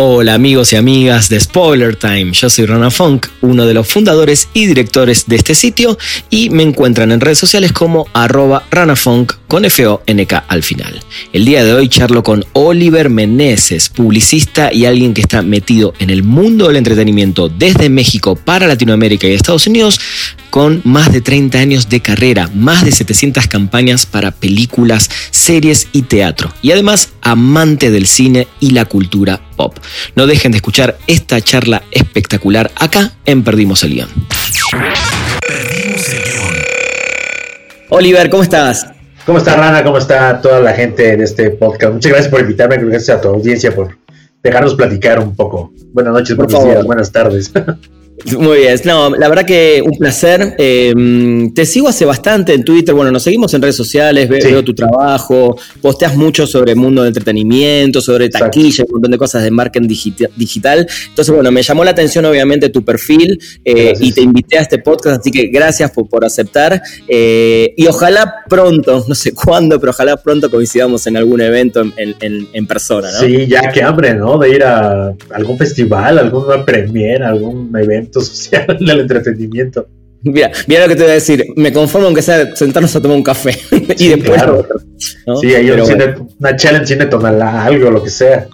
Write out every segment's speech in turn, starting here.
Hola amigos y amigas de Spoiler Time, yo soy Rana Funk, uno de los fundadores y directores de este sitio y me encuentran en redes sociales como arroba ranafunk con F-O-N-K al final. El día de hoy charlo con Oliver Meneses, publicista y alguien que está metido en el mundo del entretenimiento desde México para Latinoamérica y Estados Unidos con más de 30 años de carrera, más de 700 campañas para películas, series y teatro, y además amante del cine y la cultura pop. No dejen de escuchar esta charla espectacular acá en Perdimos el Guión. Perdimos el Guión. Oliver, ¿cómo estás? ¿Cómo está Rana? ¿Cómo está toda la gente de este podcast? Muchas gracias por invitarme, gracias a tu audiencia por dejarnos platicar un poco. Buenas noches, Por buenos favor. días, buenas tardes. Muy bien, no, la verdad que un placer. Eh, te sigo hace bastante en Twitter, bueno, nos seguimos en redes sociales, Sí. veo tu trabajo, posteas mucho sobre el mundo del entretenimiento, sobre taquilla, un montón de cosas de marketing digita- digital. Entonces, bueno, me llamó la atención obviamente tu perfil eh, y te invité a este podcast, así que gracias por, por aceptar. Eh, y ojalá pronto, no sé cuándo, pero ojalá pronto coincidamos en algún evento en, en- en- en persona, ¿no? Sí, ya que hambre, ¿no? De ir a algún festival, alguna premiere, algún evento social del entretenimiento. Mira, mira lo que te voy a decir. Me conformo aunque sea sentarnos a tomar un café. y Sí, después. claro. ¿no? Sí, hay un cine- una challenge cine tonalá, algo, lo que sea.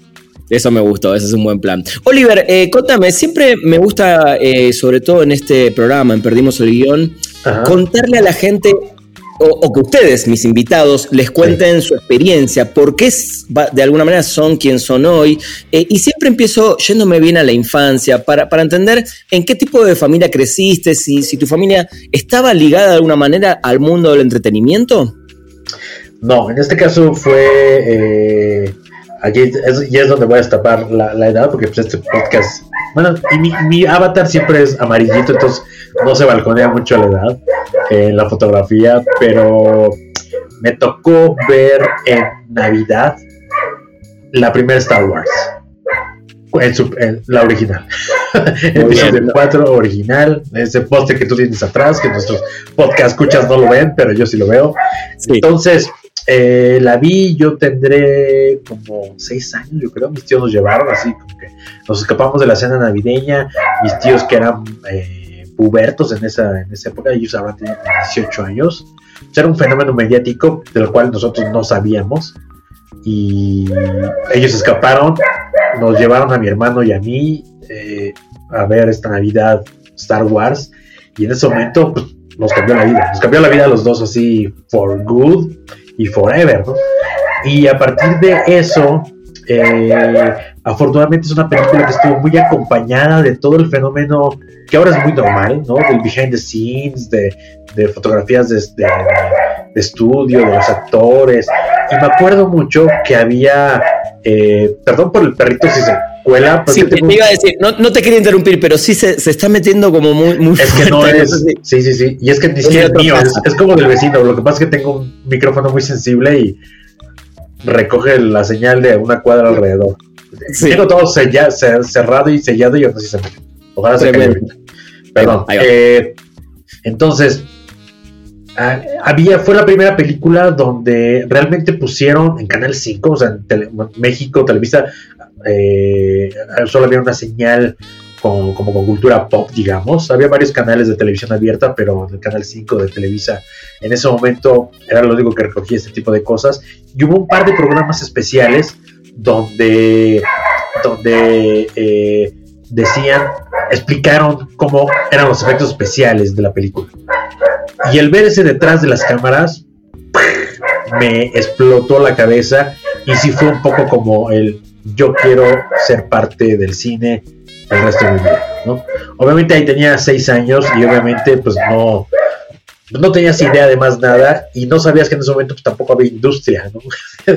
Eso me gustó, ese es un buen plan. Oliver, eh, contame, siempre me gusta, eh, sobre todo en este programa, en Perdimos el Guión, Ajá. contarle a la gente, o, o que ustedes, mis invitados, les cuenten su experiencia, por qué de alguna manera son quien son hoy. eh, y siempre empiezo yéndome bien a la infancia, para, para entender en qué tipo de familia creciste, si, si tu familia estaba ligada de alguna manera al mundo del entretenimiento. No, en este caso fue. eh, aquí es, ya es donde voy a destapar la, la edad, porque pues este podcast. Bueno, y mi, mi avatar siempre es amarillito, entonces no se balconea mucho la edad eh, en la fotografía, pero me tocó ver en Navidad la primera Star Wars. En su- en la original. Muy Episodio bien. 4 original. Ese póster que tú tienes atrás, que nuestros podcast escuchas no lo ven, pero yo sí lo veo. Sí. Entonces, eh, la vi, yo tendré como seis años, yo creo. Mis tíos nos llevaron así, como que nos escapamos de la cena navideña. Mis tíos que eran eh, pubertos en esa, en esa época, ellos habrán tenido 18 años. O era un fenómeno mediático del cual nosotros no sabíamos. Y ellos escaparon, nos llevaron a mi hermano y a mí eh, a ver esta Navidad Star Wars. Y en ese momento, pues, nos cambió la vida. Nos cambió la vida a los dos así, for good y forever, ¿no? Y a partir de eso, eh, afortunadamente es una película que estuvo muy acompañada de todo el fenómeno que ahora es muy normal, ¿no? Del behind the scenes, de, de fotografías de, de- estudio, de los actores. Y me acuerdo mucho que había, eh, perdón por el perrito si se cuela, pero Sí, te iba a decir, no, no te quería interrumpir, pero sí se, se está metiendo como muy, muy Es que no es. sé si- Sí, sí, sí. Y es que ni Es siquiera es otra mío, es, casa. es como del vecino. Lo que pasa es que tengo un micrófono muy sensible y recoge la señal de una cuadra alrededor. Sí. Tengo todo sella- cerrado y sellado y así se mete. Ojalá se caiga Tremendo. ahorita. Perdón. Eh, entonces, había, fue la primera película donde realmente pusieron en Canal 5, o sea, en Tele- México, Televisa, eh, solo había una señal con- como con cultura pop, digamos. Había varios canales de televisión abierta, pero el Canal 5 de Televisa en ese momento era lo único que recogía este tipo de cosas. Y hubo un par de programas especiales donde, donde eh, decían, explicaron cómo eran los efectos especiales de la película. Y el ver ese detrás de las cámaras me explotó la cabeza y sí fue un poco como el yo quiero ser parte del cine el resto de mi vida, ¿no? Obviamente ahí tenía seis años y obviamente pues no no tenías idea de más nada y no sabías que en ese momento pues, tampoco había industria, ¿no?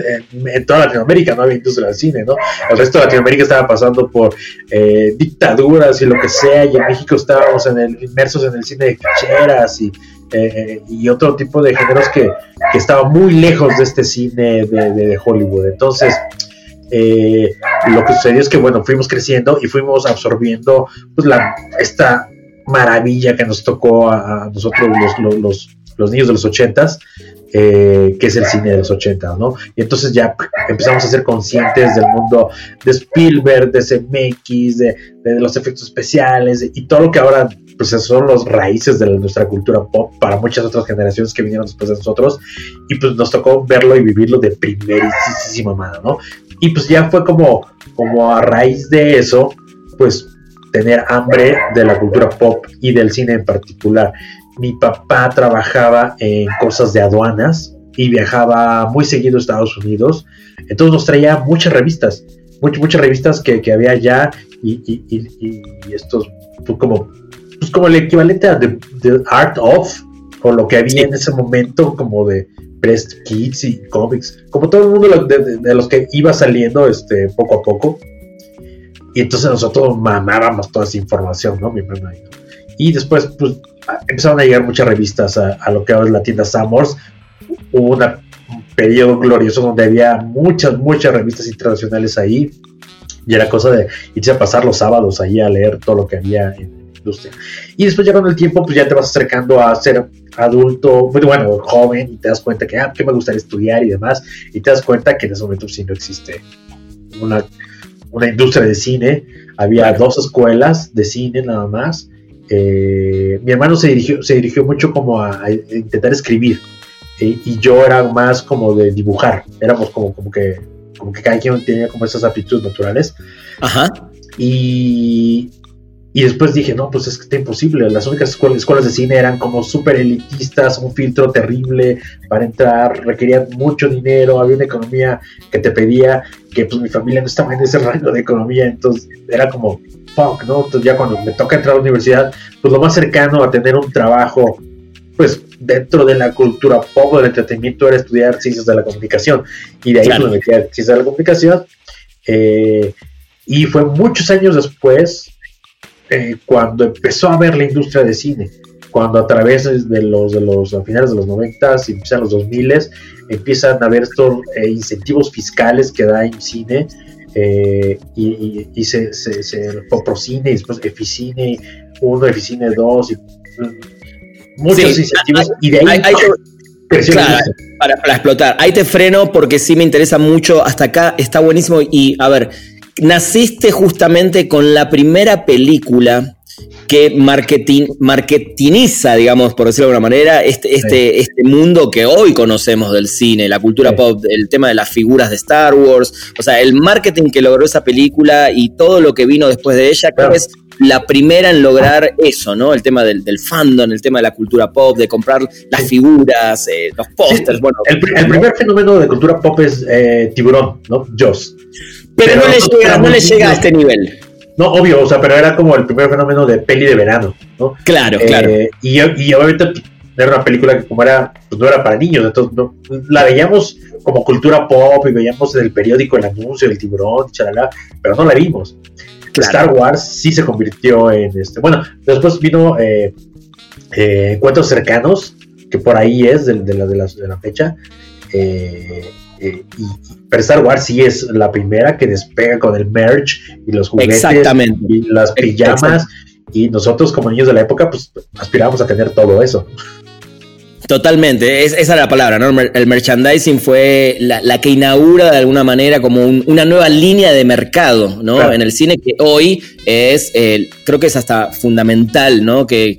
en, toda Latinoamérica no había industria del cine, ¿no? El resto de Latinoamérica estaba pasando por eh, dictaduras y lo que sea y en México estábamos en el, inmersos en el cine de ficheras y, eh, y otro tipo de géneros que, que estaba muy lejos de este cine de, Hollywood. Entonces, eh, lo que sucedió es que, bueno, fuimos creciendo y fuimos absorbiendo pues, la, esta maravilla que nos tocó a, nosotros los, los, los, niños de los ochentas, eh, que es el cine de los ochentas, ¿no? Y entonces ya empezamos a ser conscientes del mundo de Spielberg, de CMX, de, de los efectos especiales y todo lo que ahora pues son los raíces de nuestra cultura pop para muchas otras generaciones que vinieron después de nosotros y pues nos tocó verlo y vivirlo de primerísima mano, ¿no? Y pues ya fue como, como a raíz de eso, pues tener hambre de la cultura pop y del cine en particular. Mi papá trabajaba en cosas de aduanas y viajaba muy seguido a Estados Unidos, entonces nos traía muchas revistas, muchas, muchas revistas que, que había allá y, y, y, y estos pues como pues como el equivalente a The, Art of, o lo que había en ese momento como de Prest Kids y cómics, como todo el mundo de, los que iba saliendo este, poco a poco. Y entonces nosotros mamábamos toda esa información, ¿no? Mi y después, pues, empezaron a llegar muchas revistas a, lo que ahora es la tienda Summers. Hubo un periodo glorioso donde había muchas, muchas revistas internacionales ahí. Y era cosa de irse a pasar los sábados ahí a leer todo lo que había en, y después ya con el tiempo, pues ya te vas acercando a ser adulto, pues, bueno, joven, y te das cuenta que, ah, que me gustaría estudiar y demás, y te das cuenta que en ese momento sí no existe una, una industria de cine, había dos escuelas de cine nada más. Eh, mi hermano se dirigió, se dirigió mucho como a, intentar escribir, eh, y yo era más como de dibujar, éramos como, como que como que cada quien tenía como esas aptitudes naturales. Ajá. Y, y después dije, no, pues es que está imposible. Las únicas escuelas, de cine eran como súper elitistas, un filtro terrible para entrar, requerían mucho dinero, había una economía que te pedía que pues mi familia no estaba en ese rango de economía, entonces era como, fuck, ¿no? Entonces ya cuando me toca entrar a la universidad, pues lo más cercano a tener un trabajo, pues dentro de la cultura pop del entretenimiento era estudiar ciencias de la comunicación. Y de ahí pues, me metí a ciencias de la comunicación. Eh, y fue muchos años después eh, cuando empezó a ver la industria de cine, cuando a través de los, de los finales de los 90 y empiezan los 2000 empiezan a haber estos eh, incentivos fiscales que da en cine eh, y, y, se, se, se Poprocine y después Eficine 1, Eficine 2 y mm, muchos incentivos y de ahí... para, para explotar. Ahí te freno porque sí me interesa mucho. Hasta acá está buenísimo. Y a ver, naciste justamente con la primera película que marketing, marketingiza, digamos, por decirlo de alguna manera, este, este, este mundo que hoy conocemos del cine, la cultura pop, el tema de las figuras de Star Wars, o sea, el marketing que logró esa película y todo lo que vino después de ella, creo que es la primera en lograr eso, ¿no? El tema del, fandom, el tema de la cultura pop, de comprar las figuras, eh, los pósters, bueno. El, primer fenómeno de cultura pop es eh, Tiburón, ¿no? Joss. Pero, no, le llega, no le llega a este nivel. No, obvio, o sea, pero era como el primer fenómeno de peli de verano, ¿no? Claro, claro. Eh, y, y, obviamente era una película que como era, pues no era para niños, entonces no, la veíamos como cultura pop y veíamos en el periódico el anuncio del tiburón, chalala, pero no la vimos. Star Wars sí se convirtió en este. Bueno, después vino eh, eh, Encuentros Cercanos, que por ahí es de, la, de, la, de la fecha. Eh, eh, y, pero Star Wars sí es la primera que despega con el merch y los juguetes y las pijamas. Y nosotros como niños de la época, pues aspiramos a tener todo eso. Totalmente, esa era la palabra, ¿no? El merchandising fue la, que inaugura de alguna manera como una nueva línea de mercado, ¿no? En el cine que hoy es, creo que es hasta fundamental, ¿no? Que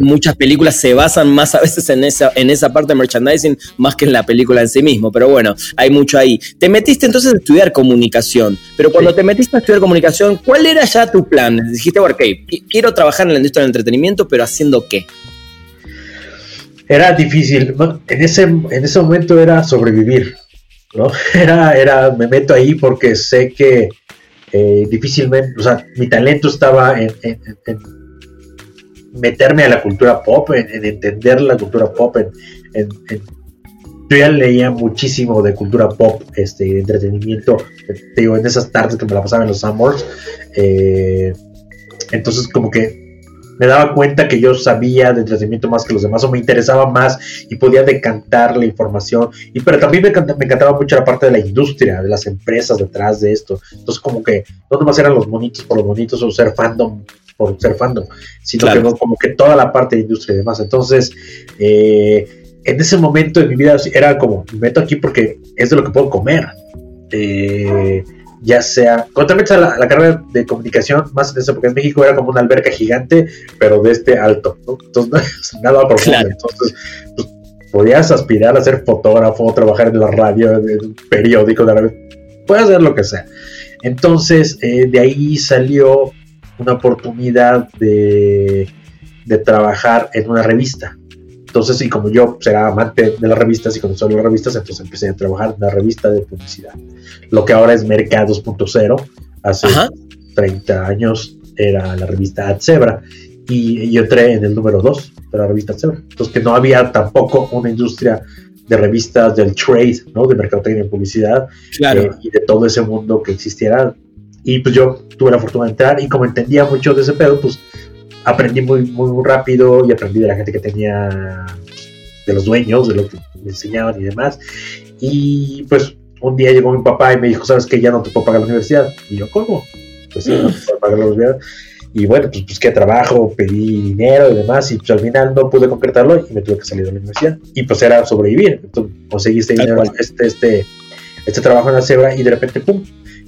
muchas películas se basan más a veces en esa, en esa parte de merchandising más que en la película en sí mismo, pero bueno, hay mucho ahí. Te metiste entonces a estudiar comunicación, pero cuando te metiste a estudiar comunicación, ¿cuál era ya tu plan? Dijiste, ok, quiero trabajar en la industria del entretenimiento, pero ¿haciendo qué? Era difícil. En ese, en ese momento era sobrevivir. ¿no? Era, era, me meto ahí porque sé que eh, difícilmente, o sea, mi talento estaba en, meterme a la cultura pop, en, entender la cultura pop, en, yo ya leía muchísimo de cultura pop, este, de entretenimiento, te digo, en esas tardes que me la pasaba en los Summers, eh, entonces como que me daba cuenta que yo sabía de entretenimiento más que los demás o me interesaba más y podía decantar la información. Y pero también me, encantaba, mucho la parte de la industria, de las empresas detrás de esto. Entonces como que no nomás eran los bonitos por los bonitos o ser fandom por ser fandom, sino que como que toda la parte de industria y demás. Entonces, eh, en ese momento de mi vida era como, me meto aquí porque es de lo que puedo comer. Eh, ya sea, cuando te la, la, carrera de comunicación, más en eso, porque en México era como una alberca gigante, pero de este alto, Entonces, nada profundo. Entonces, pues, podías aspirar a ser fotógrafo, trabajar en la radio, en un periódico, puedes hacer lo que sea. Entonces, eh, de ahí salió una oportunidad de, de trabajar en una revista. Entonces, y como yo pues, era amante de las revistas y conocí las revistas, entonces empecé a trabajar en una revista de publicidad. Lo que ahora es Mercados 2.0, hace 30 años era la revista AdZebra y yo entré en el número 2 de la revista AdZebra. Entonces, que no había tampoco una industria de revistas del trade, ¿no? De mercadotecnia y publicidad eh, y de todo ese mundo que existiera. Y pues yo tuve la fortuna de entrar y como entendía mucho de ese pedo, pues aprendí muy, muy rápido y aprendí de la gente que tenía, de los dueños, de lo que me enseñaban y demás. Y pues un día llegó mi papá y me dijo, ¿sabes qué? Ya no te puedo pagar la universidad. Y yo, ¿cómo? Pues sí, no te puedo pagar la universidad. Y bueno, pues, pues qué trabajo, pedí dinero y demás, y pues al final no pude concretarlo y me tuve que salir de la universidad. Y pues era sobrevivir. Entonces conseguí este dinero, este, este, este trabajo en la cebra y de repente, ¡pum!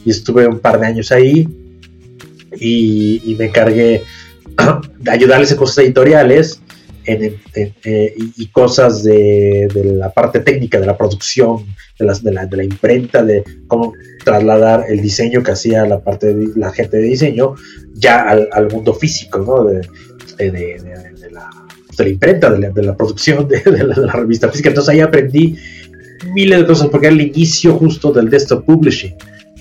Y estuve un par de años ahí y, y me encargué ayudarles en cosas editoriales eh, y, cosas de, la parte técnica, de la producción, de, de, la, de la imprenta, de cómo trasladar el diseño que hacía la parte de la gente de diseño ya al, mundo físico, ¿no? De, la, la, imprenta, de la, producción de, la, revista física. Entonces ahí aprendí miles de cosas porque era el inicio justo del desktop publishing.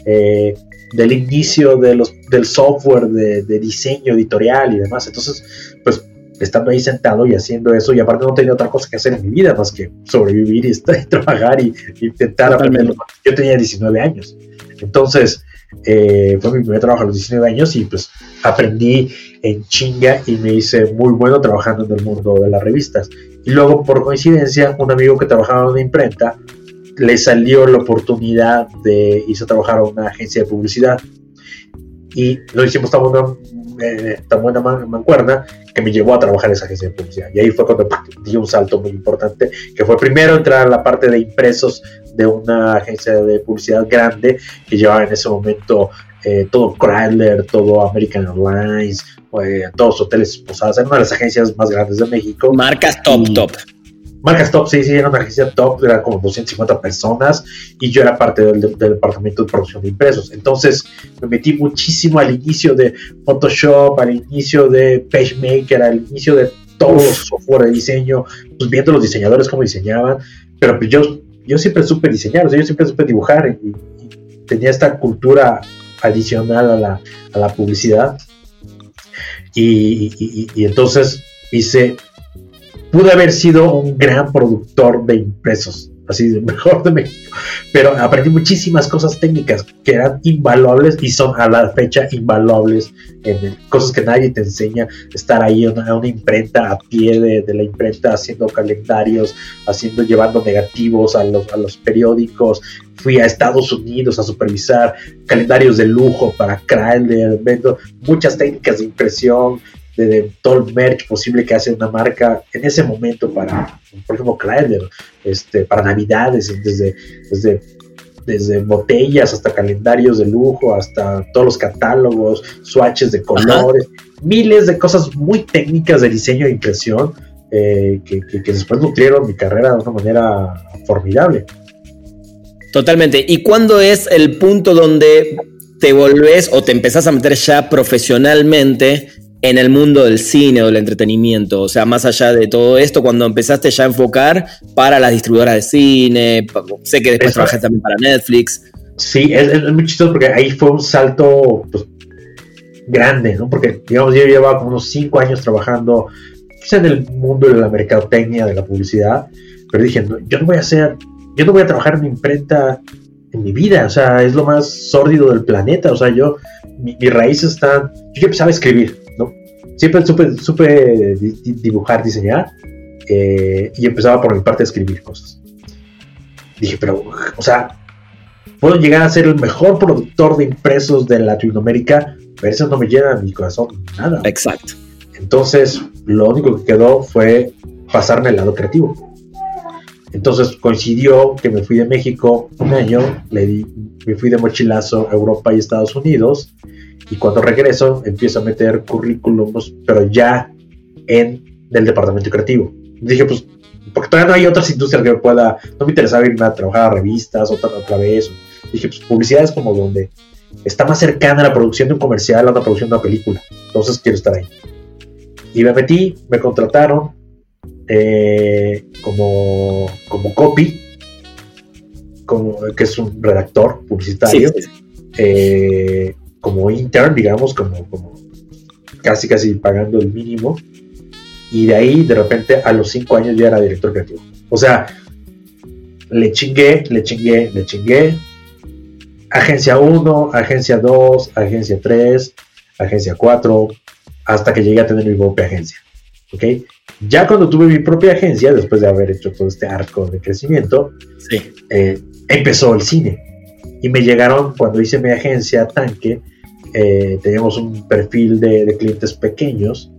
Eh, del inicio de los, del software de, diseño editorial y demás. Entonces, pues estando ahí sentado y haciendo eso, y aparte no tenía otra cosa que hacer en mi vida más que sobrevivir y, estar, trabajar y, intentar aprender. Yo tenía 19 años. Entonces, eh, fue mi primer trabajo a los 19 años y pues aprendí en chinga y me hice muy bueno trabajando en el mundo de las revistas. Y luego, por coincidencia, un amigo que trabajaba en una imprenta le salió la oportunidad de irse a trabajar a una agencia de publicidad y lo hicimos tan buena, eh, tan buena mancuerna que me llevó a trabajar en esa agencia de publicidad. Y ahí fue cuando di un salto muy importante, que fue primero entrar a la parte de impresos de una agencia de publicidad grande que llevaba en ese momento eh, todo Chrysler, todo American Airlines, eh, todos hoteles posadas, era una de las agencias más grandes de México. Marcas top, top. Marcas top, sí, sí, era una agencia top, era como 250 personas y yo era parte del, departamento de producción de impresos. Entonces me metí muchísimo al inicio de Photoshop, al inicio de PageMaker, al inicio de todo software de diseño, pues viendo los diseñadores cómo diseñaban, pero pues yo, yo siempre supe diseñar, o sea, yo siempre supe dibujar y, tenía esta cultura adicional a la, a la publicidad. y, y entonces hice pude haber sido un gran productor de impresos, así de mejor de México, pero aprendí muchísimas cosas técnicas que eran invaluables y son a la fecha invaluables, en cosas que nadie te enseña, estar ahí en una, imprenta a pie de, la imprenta haciendo calendarios, haciendo, llevando negativos a los, a los periódicos, fui a Estados Unidos a supervisar calendarios de lujo para Chrysler, muchas técnicas de impresión, de, todo el merch posible que hace una marca en ese momento para, por ejemplo, Chrysler, este, para Navidades, desde, desde, desde botellas hasta calendarios de lujo, hasta todos los catálogos, swatches de colores, miles de cosas muy técnicas de diseño e impresión eh, que, que después nutrieron mi carrera de una manera formidable. Totalmente. ¿Y cuándo es el punto donde te volvés o te empezás a meter ya profesionalmente en el mundo del cine o del entretenimiento? O sea, más allá de todo esto, cuando empezaste ya a enfocar para las distribuidoras de cine, sé que después trabajaste también para Netflix. Sí, es, muy chistoso porque ahí fue un salto pues, grande, ¿no? Porque, digamos, yo llevaba como unos cinco años trabajando pues, en el mundo de la mercadotecnia, de la publicidad, pero dije, yo no voy a hacer, yo no voy a trabajar en mi imprenta en mi vida, o sea, es lo más sórdido del planeta, o sea, yo, mi, mis raíces están, yo empezaba a escribir, siempre supe, supe dibujar, diseñar, eh, y empezaba por mi parte a escribir cosas. Dije, pero, o sea, puedo llegar a ser el mejor productor de impresos de Latinoamérica, pero eso no me llena mi corazón nada. Exacto. Entonces, lo único que quedó fue pasarme al lado creativo. Entonces coincidió que me fui de México un año, le di, me fui de mochilazo a Europa y Estados Unidos, y cuando regreso empiezo a meter currículums, pero ya en el departamento creativo. Dije, pues, porque todavía no hay otras industrias que me pueda, no me interesaba irme a trabajar a revistas otra, otra vez. Dije, pues publicidad es como donde está más cercana a la producción de un comercial a la producción de una película. Entonces quiero estar ahí. Y me metí, me contrataron eh, como, como copy, como, que es un redactor publicitario, eh, como intern, digamos, como, como casi casi pagando el mínimo. Y de ahí, de repente, a los cinco años ya era director creativo. O sea, le chingué, le chingué, le chingué. Agencia 1, agencia 2, agencia 3, agencia 4, hasta que llegué a tener mi propia agencia. ¿Ok? Ya cuando tuve mi propia agencia, después de haber hecho todo este arco de crecimiento, eh, empezó el cine. Y me llegaron, cuando hice mi agencia Tanque, eh, teníamos un perfil de, clientes pequeños,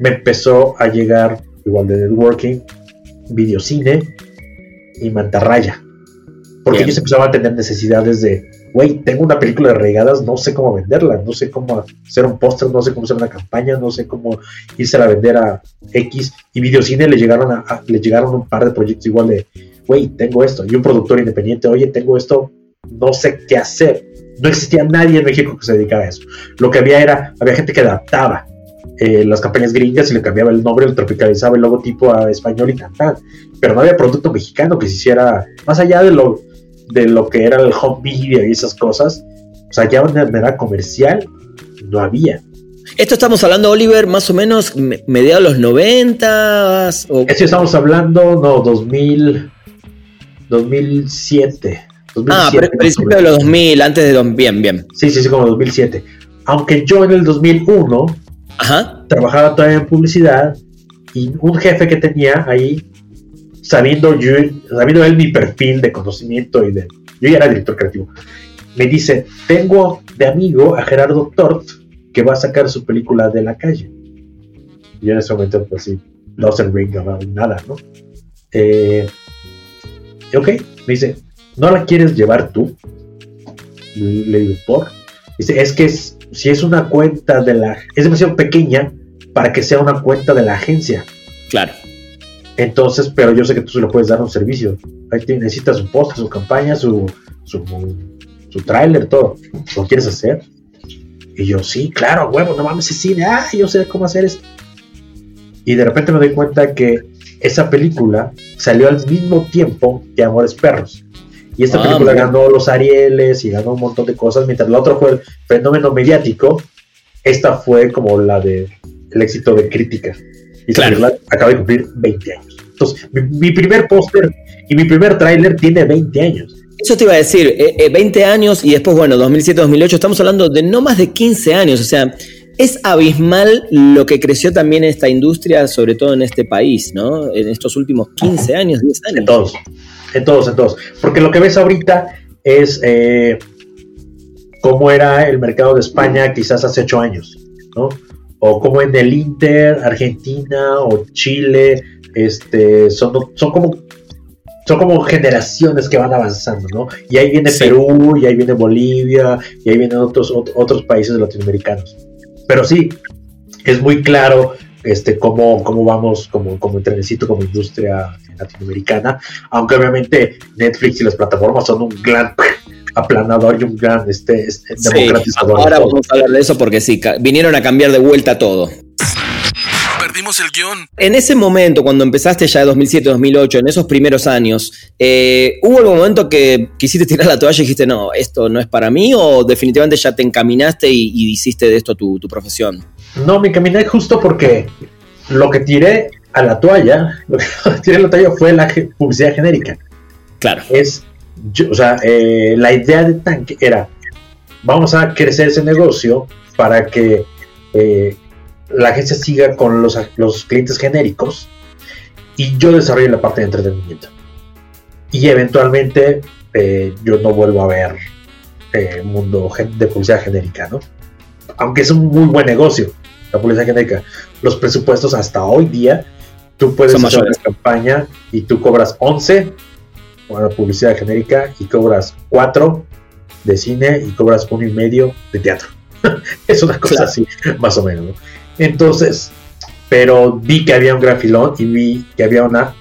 me empezó a llegar, igual de networking, videocine y mantarraya. Porque ellos empezaban a tener necesidades de, güey, tengo una película de regadas, no sé cómo venderla, no sé cómo hacer un póster, no sé cómo hacer una campaña, no sé cómo irse a vender a X. Y Videocine le llegaron, a, le llegaron un par de proyectos igual de, güey, tengo esto. Y un productor independiente, oye, tengo esto, no sé qué hacer. No existía nadie en México que se dedicara a eso. Lo que había era, había gente que adaptaba eh, las campañas gringas y le cambiaba el nombre, le tropicalizaba el logotipo a español y tal, Pero no había producto mexicano que se hiciera, más allá de lo de lo que era el home video y esas cosas, o sea, ya de manera comercial no había. Esto estamos hablando, Oliver, más o menos mediados de los 90 o... Esto estamos hablando, no, 2000, 2007. ah, pero principio de los 2000, antes de... Bien, bien. Sí, sí, sí, como 2007. Aunque yo en el 2001 trabajaba todavía en publicidad y un jefe que tenía ahí sabiendo yo, sabiendo él mi perfil de conocimiento y de, yo ya era director creativo, me dice, tengo de amigo a Gerardo Tort que va a sacar su película de la calle. Y en ese momento, pues sí, no se ring nada, ¿no? Eh, ok, me dice, ¿no la quieres llevar tú? Le digo, ¿por? Dice, es que si es una cuenta de la... Es demasiado pequeña para que sea una cuenta de la agencia. Claro. Entonces, pero yo sé que tú se lo puedes dar un servicio. Ahí necesitas su post, su campaña, su, su, su tráiler, todo. ¿Lo quieres hacer? Y yo, sí, claro, huevo, no mames, es cine. Ah, yo sé cómo hacer esto. Y de repente me doy cuenta que esa película salió al mismo tiempo que Amores Perros. Y esta ah, película ganó los Arieles y ganó un montón de cosas, mientras la otra fue el fenómeno mediático. Esta fue como la de el éxito de crítica. Y claro. acaba de cumplir 20 años. Entonces, mi, primer póster y mi primer tráiler tiene 20 años. Eso te iba a decir, 20 eh, eh, años y después, bueno, 2007-2008, estamos hablando de no más de 15 años, o sea, es abismal lo que creció también esta industria, sobre todo en este país, ¿no? En estos últimos 15 años, 10 años. En todos, en todos, en todos. Porque lo que ves ahorita es eh, cómo era el mercado de España quizás hace 8 años, ¿no? O como en el Inter, Argentina o Chile, este, son, son como son como generaciones que van avanzando, ¿no? Y ahí viene Perú, y ahí viene Bolivia, y ahí vienen otros, otros países latinoamericanos. Pero sí, es muy claro este, cómo, cómo vamos como, como trenecito, como industria latinoamericana, aunque obviamente Netflix y las plataformas son un gran aplanador y un gran este, este democratizador. Ahora vamos a hablar de eso porque sí, vinieron a cambiar de vuelta todo. Perdimos el guion. En ese momento, cuando empezaste ya de 2007, 2008, en esos primeros años, eh, ¿hubo algún momento que quisiste tirar la toalla y dijiste, no, esto no es para mí? ¿O definitivamente ya te encaminaste y, hiciste de esto tu, tu profesión? No, me encaminé justo porque lo que tiré a la toalla, lo que tiré a la toalla fue la publicidad genérica. Claro. Es o sea, eh, la idea de Tank era, vamos a crecer ese negocio para que eh, la agencia siga con los, los clientes genéricos y yo desarrolle la parte de entretenimiento. Y eventualmente eh, yo no vuelvo a ver eh, mundo de publicidad genérica, ¿no? Aunque es un muy buen negocio, la publicidad genérica. Los presupuestos hasta hoy día, tú puedes hacer una campaña y tú cobras 11 la publicidad genérica y cobras 4 de cine y cobras uno y medio de teatro. es una cosa así, más o menos. Entonces, pero vi que había un gran filón y vi que había una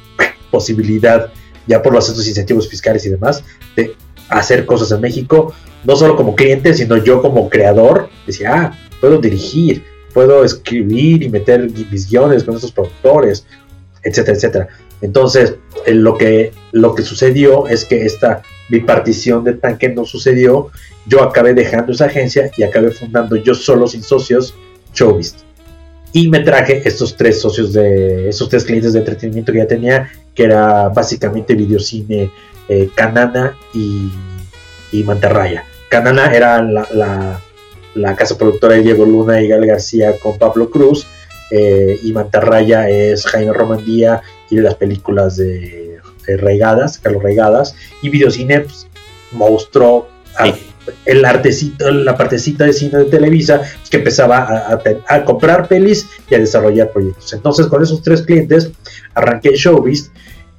posibilidad, ya por los estos incentivos fiscales y demás, de hacer cosas en México, no solo como cliente, sino yo como creador, decía, ah, puedo dirigir, puedo escribir y meter mis guiones con estos productores, etcétera, etcétera. Entonces, lo, que, lo que sucedió es que esta bipartición de tanque no sucedió, yo acabé dejando esa agencia y acabé fundando yo solo, sin socios, Showbiz. Y me traje estos tres socios de, estos tres clientes de entretenimiento que ya tenía, que era básicamente videocine, eh, Canana y, y, Mantarraya. Canana era la, la, casa productora de Diego Luna y Gal García con Pablo Cruz, eh, y Mantarraya es Jaime Romandía y las películas de, Regadas, Carlos Regadas, y videocine, pues, monstruo, el artecito, la partecita de cine de Televisa, pues, que empezaba a, comprar pelis y a desarrollar proyectos. Entonces, con esos tres clientes, arranqué Showbiz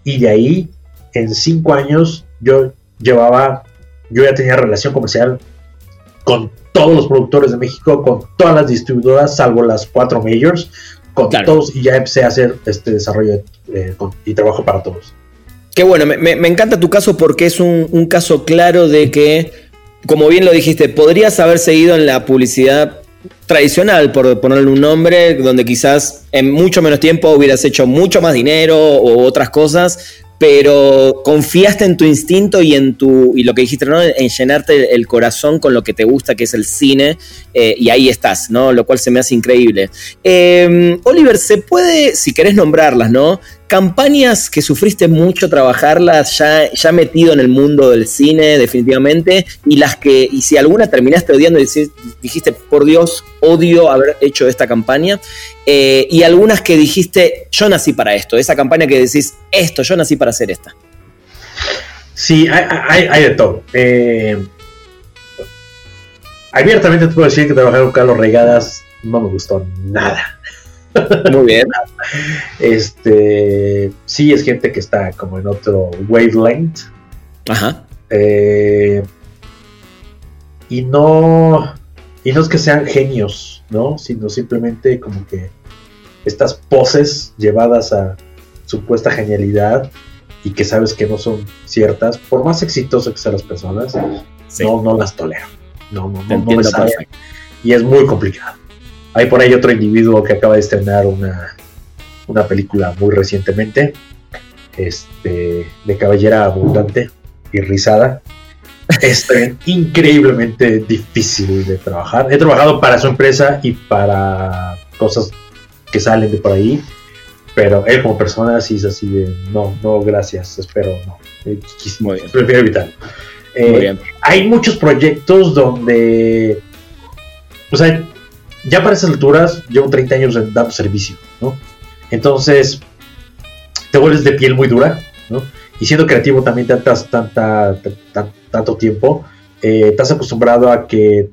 y de ahí, en cinco años, yo llevaba, yo ya tenía relación comercial con todos los productores de México, con todas las distribuidoras, salvo las cuatro majors, con todos, y ya empecé a hacer este desarrollo eh, y trabajo para todos. Qué bueno, me, encanta tu caso porque es un caso claro de que como bien lo dijiste, podrías haber seguido en la publicidad tradicional, por ponerle un nombre, donde quizás en mucho menos tiempo hubieras hecho mucho más dinero o otras cosas, pero confiaste en tu instinto y en tu y lo que dijiste, ¿no? En llenarte el corazón con lo que te gusta, que es el cine, eh, y ahí estás, ¿no? Lo cual se me hace increíble. Em, Oliver, se puede, si querés nombrarlas, ¿no? Campañas que sufriste mucho trabajarlas, ya, ya metido en el mundo del cine, definitivamente, y las que, y si alguna terminaste odiando y dijiste, por Dios, odio haber hecho esta campaña, eh, y algunas que dijiste, yo nací para esto, esa campaña que decís, esto, yo nací para hacer esta. Sí, hay, de todo. Eh, abiertamente te puedo decir que trabajar con Carlos Regadas no me gustó nada. Muy bien. este, sí, es gente que está como en otro wavelength. Ajá. Eh, y no, y no es que sean genios, ¿no? Sino simplemente como que estas poses llevadas a supuesta genialidad y que sabes que no son ciertas, por más exitosas que sean las personas, no, no las tolero. No, no, no, no me Y es muy complicado. Hay por ahí otro individuo que acaba de estrenar una, una película muy recientemente, este, de cabellera abundante y rizada. Es increíblemente difícil de trabajar. He trabajado para su empresa y para cosas que salen de por ahí, pero él como persona sí es así de no, no, gracias, espero, no. Prefiero evitarlo. Eh, hay muchos proyectos donde, o sea, ya para esas alturas llevo 30 años dando servicio, ¿no? Entonces, te vuelves de piel muy dura, ¿no? Y siendo creativo también tantas, tanta, tanto tiempo, eh, estás acostumbrado a que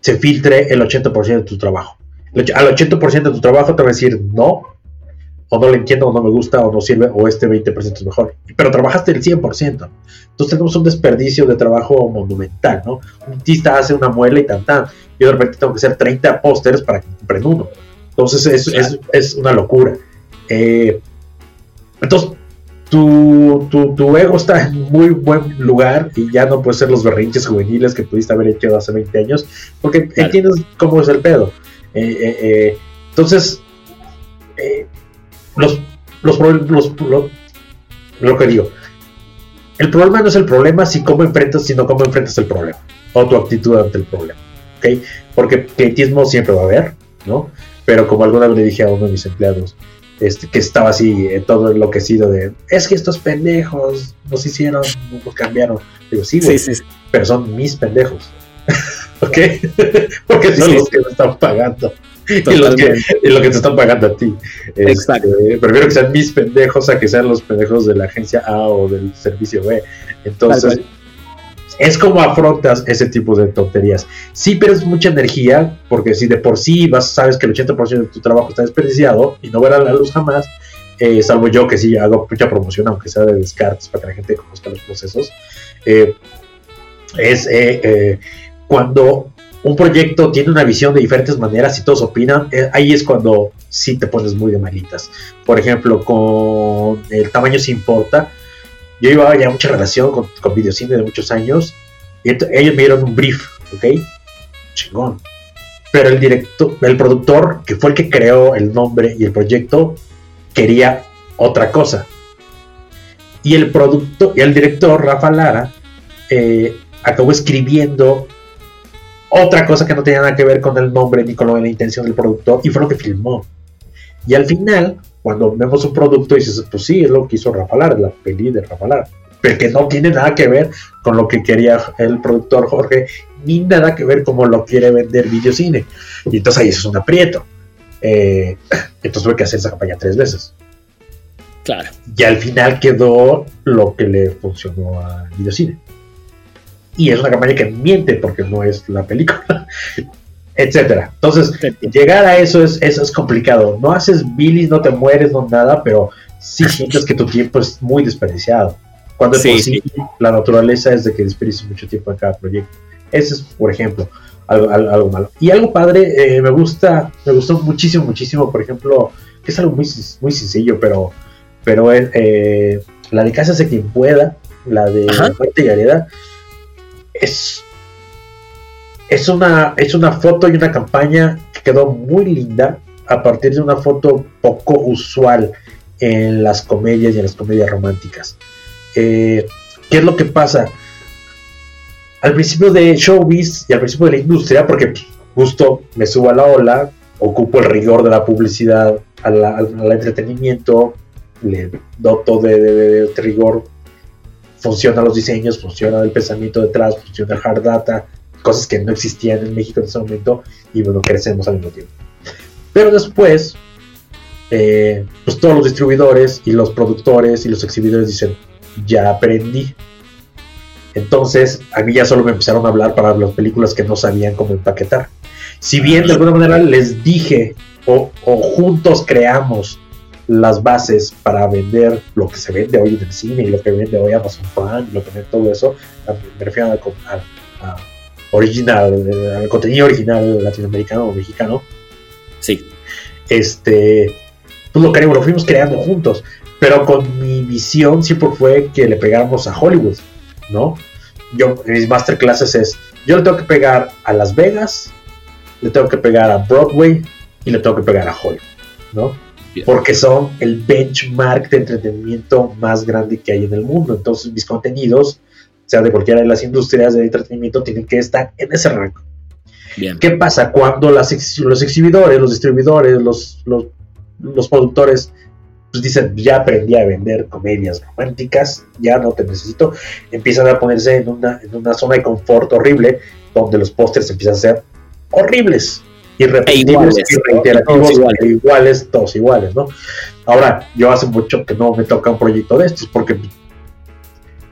se filtre el 80% de tu trabajo. Al 80% de tu trabajo te va a decir no, o no le entiendo, o no me gusta, o no sirve, o este 20% es mejor. Pero trabajaste el 100%. Entonces tenemos un desperdicio de trabajo monumental, ¿no? Un artista hace una muela y tan tan. Yo de repente tengo que hacer 30 pósters para que compren uno. Entonces es, es, una locura. Eh, entonces, tu, tu, ego está en muy buen lugar y ya no puedes ser los berrinches juveniles que pudiste haber hecho hace 20 años, porque entiendes cómo es el pedo. Eh, eh, entonces, los, los, los, lo que digo, el problema no es el problema si cómo enfrentas, sino cómo enfrentas el problema o tu actitud ante el problema. ¿Ok? Porque clientismo siempre va a haber, ¿no? Pero como alguna vez le dije a uno de mis empleados, este, que estaba así eh, todo enloquecido de, es que estos pendejos nos hicieron, nos cambiaron. Digo, sí, güey, pero son mis pendejos. ¿Ok? Porque son los que me están pagando. y, lo que, te están pagando a ti. Este, Exacto. prefiero que sean mis pendejos a que sean los pendejos de la agencia A o del servicio B. Entonces, es como afrontas ese tipo de tonterías. Sí pierdes mucha energía, porque si de por sí vas, sabes que el 80% de tu trabajo está desperdiciado y no verá la luz jamás, eh, salvo yo que sí hago mucha promoción, aunque sea de descartes, para que la gente conozca los procesos, eh, es eh, cuando un proyecto tiene una visión de diferentes maneras y todos opinan, ahí es cuando sí te pones muy de malitas. Por ejemplo, con el tamaño se importa, yo iba ya mucha relación con, con videocine de muchos años y ellos me dieron un brief, ¿ok? Chingón. Pero el director, el productor, que fue el que creó el nombre y el proyecto, quería otra cosa. Y el producto, y el director, Rafa Lara, eh, acabó escribiendo otra cosa que no tenía nada que ver con el nombre ni con la intención del productor, y fue lo que filmó. Y al final, cuando vemos un producto, dices, pues sí, es lo que hizo Rafa Lara, la peli de Rafa Lara. Pero que no tiene nada que ver con lo que quería el productor Jorge, ni nada que ver como lo quiere vender videocine. Y entonces ahí eso es un aprieto. Eh, entonces tuve que hacer esa campaña tres veces. Claro. Y al final quedó lo que le funcionó a videocine. Y es una campaña que miente porque no es la película etcétera. Entonces, llegar a eso es, eso es complicado. No haces bilis, no te mueres, no nada, pero sí sientes que tu tiempo es muy desperdiciado. Cuando es posible, la naturaleza es de que desperdicies mucho tiempo en cada proyecto. Ese es, por ejemplo, algo, malo. Y algo padre, eh, me gusta, me gustó muchísimo, muchísimo, por ejemplo, que es algo muy, muy sencillo, pero, pero eh, la de Casa de quien pueda, la de Muerte y Areda, es es una, es una foto y una campaña que quedó muy linda a partir de una foto poco usual en las comedias y en las comedias románticas. Eh, ¿Qué es lo que pasa? Al principio de Showbiz y al principio de la industria, porque justo me subo a la ola, ocupo el rigor de la publicidad al, entretenimiento, le doto de, de, rigor, funciona los diseños, funciona el pensamiento detrás, funciona hard data, cosas que no existían en México en ese momento y bueno, crecemos al mismo tiempo. Pero después, eh, pues todos los distribuidores y los productores y los exhibidores dicen, ya aprendí. Entonces, a mí ya solo me empezaron a hablar para las películas que no sabían cómo empaquetar. Si bien de alguna manera les dije o, juntos creamos las bases para vender lo que se vende hoy en el cine y lo que vende hoy Amazon Prime lo que vende todo eso, me refiero a original, al contenido original latinoamericano o mexicano. Sí. Este, pues lo queremos, lo fuimos creando juntos, pero con mi visión siempre fue que le pegáramos a Hollywood, ¿no? Yo, en mis masterclasses es, yo le tengo que pegar a Las Vegas, le tengo que pegar a Broadway y le tengo que pegar a Hollywood, ¿no? Porque son el benchmark de entretenimiento más grande que hay en el mundo. Entonces mis contenidos sea de cualquiera de las industrias de entretenimiento, tienen que estar en ese rango. ¿Qué pasa cuando las, los exhibidores, los distribuidores, los, los, productores pues dicen, ya aprendí a vender comedias románticas, ya no te necesito, empiezan a ponerse en una, en una zona de confort horrible, donde los pósters empiezan a ser horribles, irrepetibles, e reiterativos, todos iguales. E iguales, todos iguales, ¿no? Ahora, yo hace mucho que no me toca un proyecto de estos, porque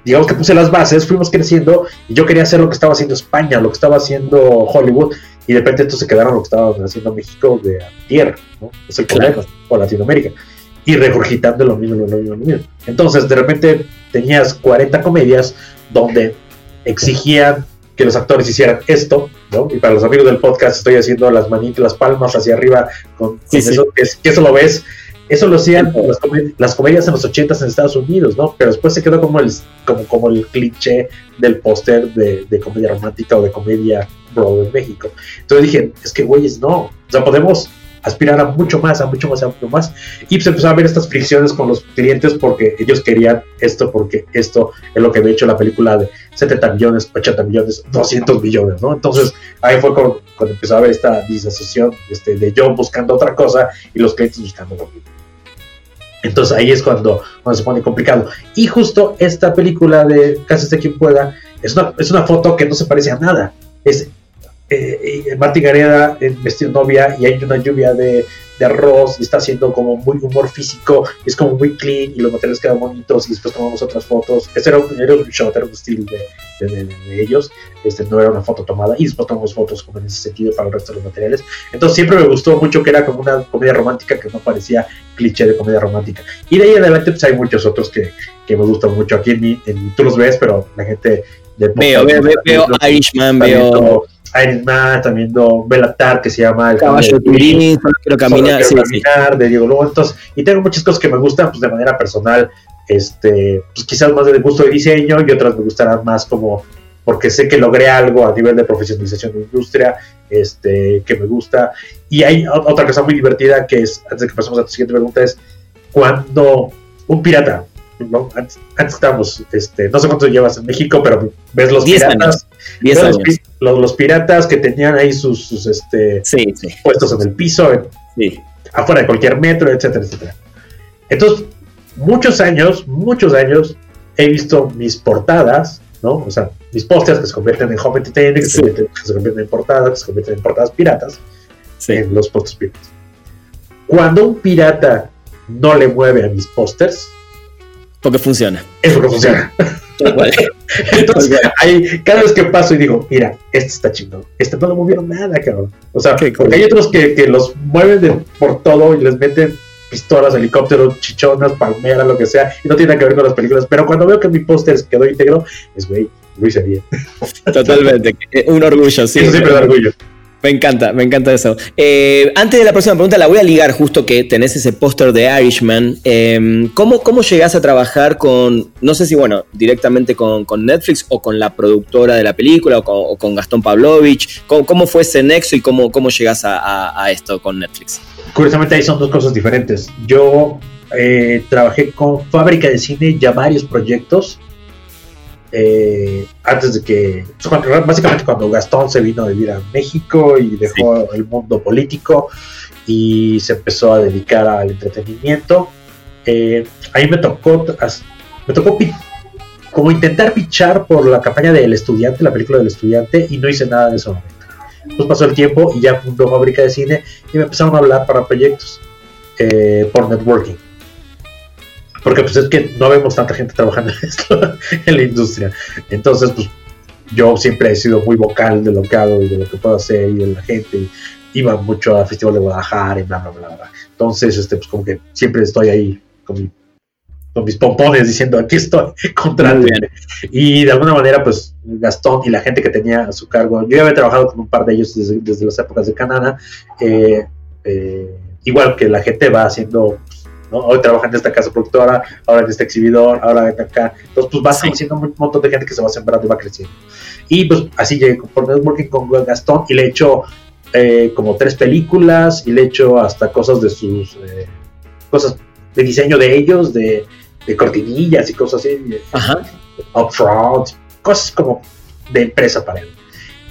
digamos que puse las bases, fuimos creciendo y yo quería hacer lo que estaba haciendo España, lo que estaba haciendo Hollywood y de repente estos se quedaron lo que estaba haciendo México de tierra, ¿no? Es el problema, o Latinoamérica. Y regurgitando lo mismo, lo mismo, lo mismo. Entonces, de repente tenías 40 comedias donde exigían que los actores hicieran esto, ¿no? Y para los amigos del podcast estoy haciendo las manitas, las palmas hacia arriba, con, Eso, que, eso lo ves eso lo hacían las, comedias en los ochentas en Estados Unidos, ¿no? Pero después se quedó como el, como, como el cliché del póster de, comedia romántica o de comedia bro en México. Entonces dije, es que güeyes, no. O sea, podemos aspirar a mucho más, a mucho más, a mucho más. Y se empezó a ver estas fricciones con los clientes porque ellos querían esto, porque esto es lo que había hecho la película de 70 millones, 80 millones, 200 millones, ¿no? Entonces ahí fue cuando, empezó a haber esta disasociación este, de yo buscando otra cosa y los clientes buscando lo mismo. Entonces ahí es cuando, se pone complicado. Y justo esta película de Casi de quien pueda es una, es una foto que no se parece a nada. Es eh, eh, Martín Gareda en vestido novia y hay una lluvia de, de, arroz y está haciendo como muy humor físico es como muy clean y los materiales quedan bonitos y después tomamos otras fotos. Este era un, era un shot, era un estilo de, de, de, ellos, este no era una foto tomada y después tomamos fotos como en ese sentido para el resto de los materiales. Entonces siempre me gustó mucho que era como una comedia romántica que no parecía cliché de comedia romántica. Y de ahí en adelante pues hay muchos otros que, que me gustan mucho. Aquí en, en, tú los ves, pero la gente... De veo, veo, veo, veo Irishman, veo... Iron Man, también viendo Belatar, que se llama El Caballo de Turín, solo quiero caminar, solo quiero caminar de Diego Lugo. Entonces, y tengo muchas cosas que me gustan pues, de manera personal, este, pues quizás más de gusto de diseño y otras me gustarán más como porque sé que logré algo a nivel de profesionalización de industria, este, que me gusta. Y hay otra cosa muy divertida que es, antes de que pasemos a tu siguiente pregunta, es cuando un pirata, ¿no? Antes, antes estábamos, este, no sé cuánto llevas en México, pero ves los piratas. Diez ves años. Los, los, los, piratas que tenían ahí sus, sus este, sí, sí. puestos en el piso, en, sí. afuera de cualquier metro, etcétera, etcétera. Entonces, muchos años, muchos años, he visto mis portadas, ¿no? O sea, mis pósters que se convierten en home entertainment, que, sí. se, que se convierten en portadas, que se convierten en portadas piratas, sí. en los pósters piratas. Cuando un pirata no le mueve a mis pósters, porque funciona. Es porque funciona. Entonces, ahí, cada vez que paso y digo, mira, este está chingón, este no lo movieron nada, cabrón. O sea, porque cool. hay otros que, que los mueven de, por todo y les meten pistolas, helicópteros, chichonas, palmeras, lo que sea, y no tiene que ver con las películas. Pero cuando veo que mi póster quedó íntegro, es güey, lo hice bien. Totalmente, un orgullo, sí. Eso siempre da orgullo. Me encanta, me encanta eso. Eh, antes de la próxima pregunta, la voy a ligar justo que tenés ese póster de Irishman. Eh, ¿cómo, ¿Cómo llegás a trabajar con, no sé si, bueno, directamente con, Netflix o con la productora de la película o con, Gastón Pavlovich? ¿Cómo, ¿Cómo, fue ese nexo y cómo, cómo llegás a, esto con Netflix? Curiosamente ahí son dos cosas diferentes. Yo eh, trabajé con Fábrica de Cine ya varios proyectos. Eh, antes de que, cuando, básicamente cuando Gastón se vino a vivir a México y dejó sí. el mundo político y se empezó a dedicar al entretenimiento, eh, ahí me tocó, me tocó como intentar pichar por la campaña del estudiante, la película del estudiante, y no hice nada en ese momento. Pues pasó el tiempo y ya fundó Fábrica de Cine y me empezaron a hablar para proyectos eh, por networking porque pues es que no vemos tanta gente trabajando en esto en la industria. Entonces pues yo siempre he sido muy vocal de lo que hago y de lo que puedo hacer y de la gente. Iba mucho al festival de Guadalajara y bla bla bla, bla. entonces este pues como que siempre estoy ahí con, mi, con mis pompones diciendo aquí estoy contráteme y de alguna manera pues Gastón y la gente que tenía a su cargo yo ya había trabajado con un par de ellos desde, desde las épocas de Canadá eh, eh, igual que la gente va haciendo ¿no? Hoy trabaja en esta casa productora, ahora en este exhibidor, ahora en acá. Entonces, pues va sí. conociendo un montón de gente que se va sembrando y va creciendo. Y pues así llegué por networking con Gastón y le he hecho eh, como tres películas y le he hecho hasta cosas de sus eh, cosas de diseño de ellos, de, de cortinillas y cosas así, Ajá. upfront, cosas como de empresa para él.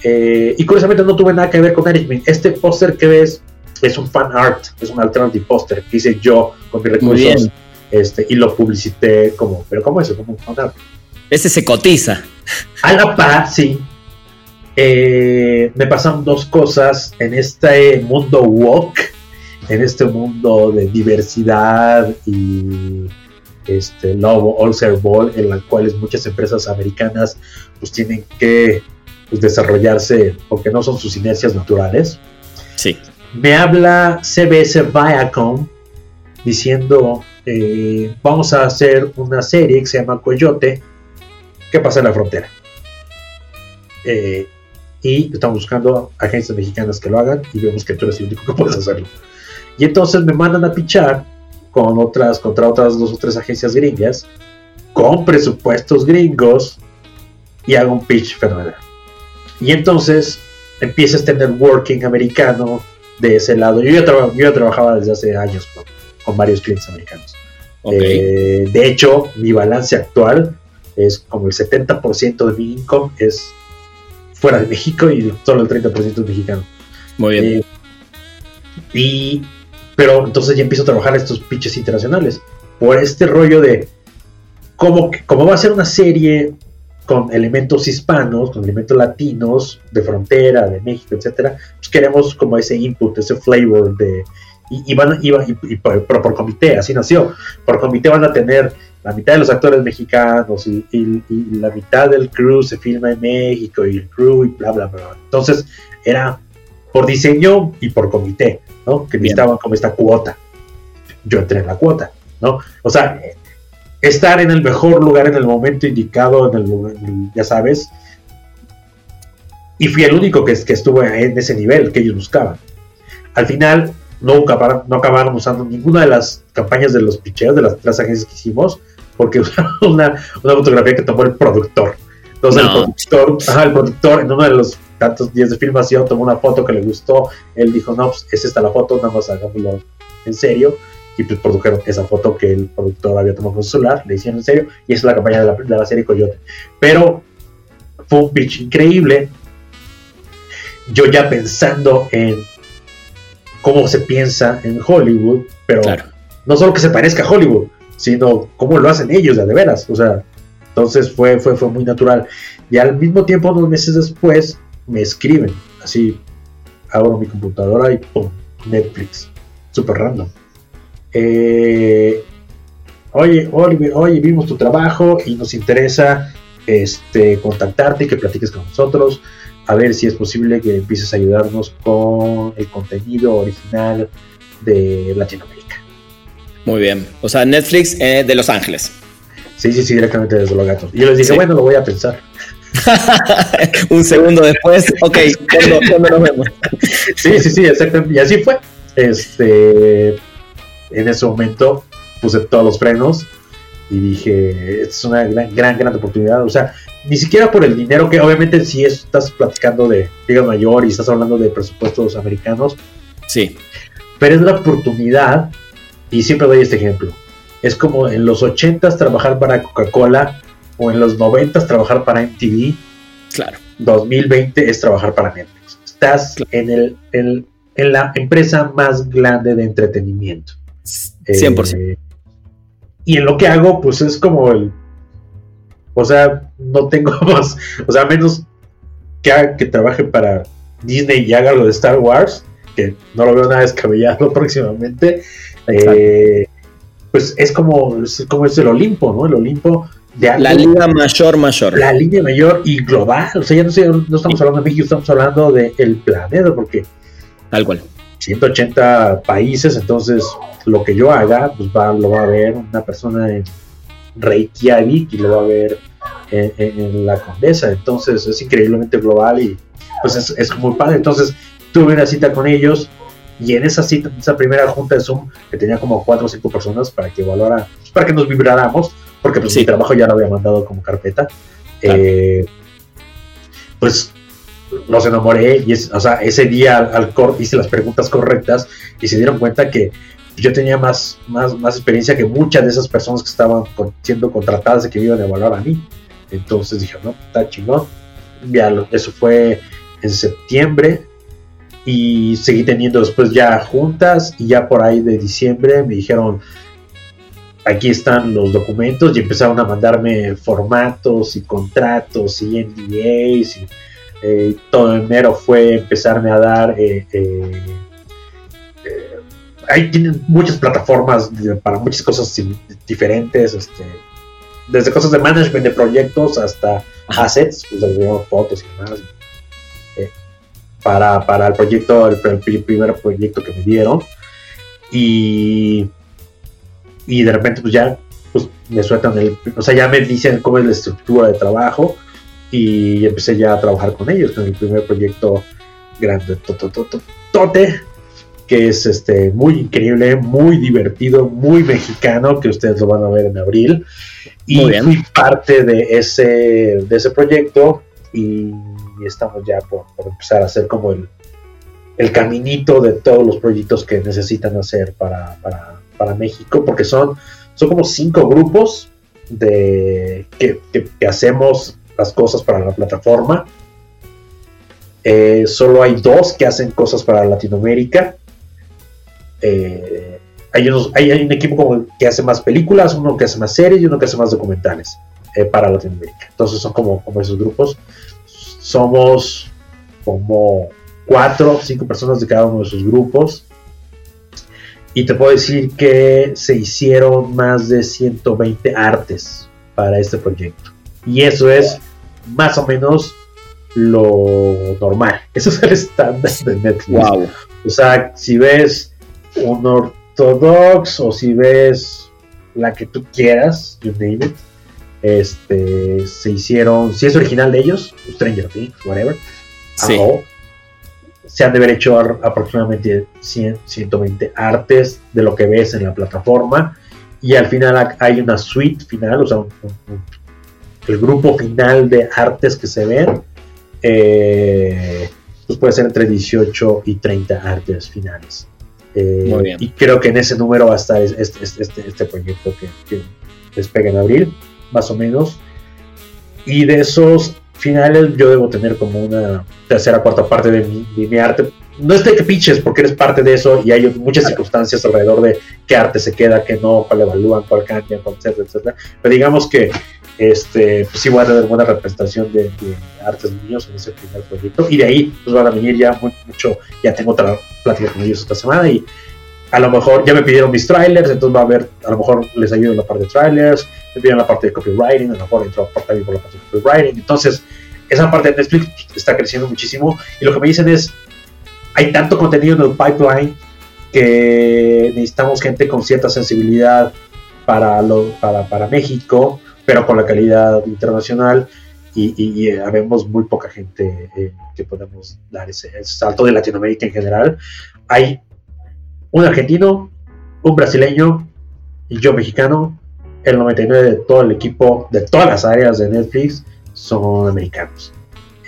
Eh, y curiosamente no tuve nada que ver con Eric Este póster que ves es un fan art, es un alternative poster que hice yo con mis recursos este, y lo publicité como, pero ¿cómo es eso? Como un fan art. Ese se cotiza. A la par, sí. Eh, me pasan dos cosas en este mundo woke, en este mundo de diversidad y este lobo all ball, en la cual muchas empresas americanas pues tienen que pues, desarrollarse porque no son sus inercias naturales. Sí me habla CBS Viacom diciendo eh, vamos a hacer una serie que se llama Coyote que pasa en la frontera eh, y estamos buscando agencias mexicanas que lo hagan y vemos que tú eres el único que puedes hacerlo. Y entonces me mandan a pichar con otras contra otras dos o tres agencias gringas con presupuestos gringos y hago un pitch fenomenal. Y entonces empieza este networking americano de ese lado. Yo ya, traba, yo ya trabajaba desde hace años con, con varios clientes americanos. Okay. Eh, de hecho, mi balance actual es como el 70% de mi income es fuera de México y solo el 30% es mexicano. Muy bien. Eh, y, pero entonces ya empiezo a trabajar estos pitches internacionales por este rollo de cómo, cómo va a ser una serie con elementos hispanos, con elementos latinos, de frontera, de México, etcétera, pues queremos como ese input, ese flavor de. Y, van, y, por, por, comité, así nació. Por comité van a tener la mitad de los actores mexicanos y, la mitad del crew se filma en México y el crew y bla, bla, bla. Entonces era por diseño y por comité, ¿no? Que necesitaban como esta cuota. Yo entré en la cuota, ¿no? O sea, estar en el mejor lugar en el momento indicado, en el, ya sabes. Y fui el único que, que estuvo en ese nivel que ellos buscaban. Al final, no acabaron, no acabaron usando ninguna de las campañas de los picheos de las tres agencias que hicimos, porque usaron una, una fotografía que tomó el productor. Entonces el productor, ajá, el productor en uno de los tantos días de filmación tomó una foto que le gustó, él dijo, no, pues es esta la foto, nada más hagámoslo en serio, y pues produjeron esa foto que el productor había tomado con su celular, le hicieron en serio, y esa es la campaña de la, de la serie Coyote. Pero fue un pitch increíble, yo ya pensando en cómo se piensa en Hollywood, pero no solo que se parezca a Hollywood, sino cómo lo hacen ellos, de veras. O sea, entonces fue, fue, fue muy natural. Y al mismo tiempo, unos meses después, me escriben, así, abro mi computadora y ¡pum! Netflix, super random. Eh, oye, Oliver, oye, vimos tu trabajo y nos interesa este, contactarte y que platiques con nosotros a ver si es posible que empieces a ayudarnos con el contenido original de Latinoamérica. Muy bien. O sea, Netflix eh, de Los Ángeles. Sí, sí, sí, directamente desde los gatos. Y yo les dije, bueno, lo voy a pensar. Un segundo después, ok, ¿cuándo, nos vemos? sí, sí, sí, exactamente. Y así fue. Este, en ese momento puse todos los frenos y dije, es una gran, gran, gran oportunidad. O sea, ni siquiera por el dinero, que obviamente si estás platicando de Liga Mayor y estás hablando de presupuestos americanos. Sí. Pero es la oportunidad, y siempre doy este ejemplo. Es como en los 80 trabajar para Coca-Cola o en los 90 trabajar para MTV. Claro. 2020 es trabajar para Netflix. Estás en, el, en, la empresa más grande de entretenimiento. 100%. Eh, y en lo que hago, pues es como el o sea, no tengo más. O sea, menos que, que trabaje para Disney y haga lo de Star Wars, que no lo veo nada descabellado próximamente. Eh, pues es como, es como es el Olimpo, ¿no? El Olimpo de La liga mayor, mayor. La línea mayor y global. O sea, ya no, sé, no estamos hablando de México, estamos hablando del planeta, porque. Tal cual. 180 países, entonces lo que yo haga, pues va, lo va a ver una persona en Reykjavik y lo va a ver en, la Condesa. Entonces es increíblemente global y pues es, es, muy padre. Entonces tuve una cita con ellos y en esa cita, esa primera junta de Zoom, que tenía como cuatro o cinco personas para que evaluara, pues, para que nos vibráramos, porque pues mi trabajo ya lo había mandado como carpeta. Eh, pues los enamoré y o sea, ese día al, al hice las preguntas correctas y se dieron cuenta que yo tenía más, más, más experiencia que muchas de esas personas que estaban siendo contratadas y que me iban a evaluar a mí. Entonces dije, no, está chingón. Eso fue en septiembre y seguí teniendo después ya juntas y ya por ahí de diciembre me dijeron, aquí están los documentos y empezaron a mandarme formatos y contratos y NDAs y eh, todo enero fue empezarme a dar... Eh, eh, ahí tienen muchas plataformas para muchas cosas diferentes, este, desde cosas de management de proyectos hasta assets, pues fotos y demás. Eh, para, para, el proyecto, el, primer proyecto que me dieron. Y, y de repente pues ya pues, me sueltan el, o sea, ya me dicen cómo es la estructura de trabajo y empecé ya a trabajar con ellos, con el primer proyecto grande, tote, que es este muy increíble, muy divertido, muy mexicano, que ustedes lo van a ver en abril. Y fui parte de ese, de ese proyecto y estamos ya por, empezar a hacer como el, el, caminito de todos los proyectos que necesitan hacer para, para, México, porque son, son como cinco grupos de que, que, hacemos las cosas para la plataforma. Eh, solo hay dos que hacen cosas para Latinoamérica eh, hay, hay, un equipo como que hace más películas, uno que hace más series y uno que hace más documentales. eh, para Latinoamérica. Entonces son como, como esos grupos. Somos como cuatro cinco personas de cada uno de esos grupos. Y te puedo decir que se hicieron más de 120 artes para este proyecto. Y eso es más o menos lo normal. Eso es el estándar de Netflix. O sea, si ves un ortodox o si ves la que tú quieras, you name it, este, se hicieron, si es original de ellos, Stranger Things, whatever, se han de haber hecho aproximadamente 100, 120 artes de lo que ves en la plataforma y al final hay una suite final, o sea, el grupo final de artes que se ven, eh, pues puede ser entre 18 y 30 artes finales. Eh, Muy bien. Y creo que en ese número va a estar este, este, este, este proyecto que, que despega en abril, más o menos. Y de esos finales yo debo tener como una tercera cuarta parte de mi, de mi arte. No es de que piches porque eres parte de eso y hay muchas circunstancias alrededor de qué arte se queda, qué no, cuál evalúan, cuál cambia, cuál etcétera, etcétera. Pero digamos que este, pues sí voy a tener buena representación de, artes niños en ese primer proyecto y de ahí pues van a venir ya mucho, ya tengo otra plática con ellos esta semana y a lo mejor ya me pidieron mis trailers, entonces va a haber, a lo mejor les ayudo en la parte de trailers, me pidieron la parte de copywriting, a lo mejor entro por la parte de copywriting, entonces esa parte de Netflix está creciendo muchísimo y lo que me dicen es, hay tanto contenido en el pipeline que necesitamos gente con cierta sensibilidad para, lo, para, para México, pero con la calidad internacional y, y, eh, habemos muy poca gente eh, que podemos dar ese, salto de Latinoamérica en general. Hay un argentino, un brasileño y yo mexicano. El 99 de todo el equipo, de todas las áreas de Netflix, son americanos.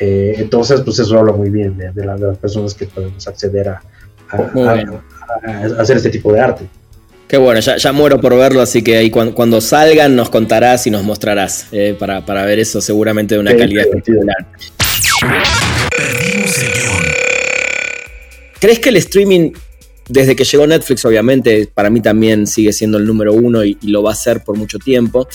Eh, entonces, pues eso habla muy bien de, las personas que podemos acceder a, hacer este tipo de arte. Qué bueno, ya, muero por verlo, así que ahí cuando, salgan nos contarás y nos mostrarás eh, para, ver eso seguramente de una calidad espectacular. ¿Crees que el streaming desde que llegó Netflix, obviamente, para mí también sigue siendo el número uno y, lo va a ser por mucho tiempo.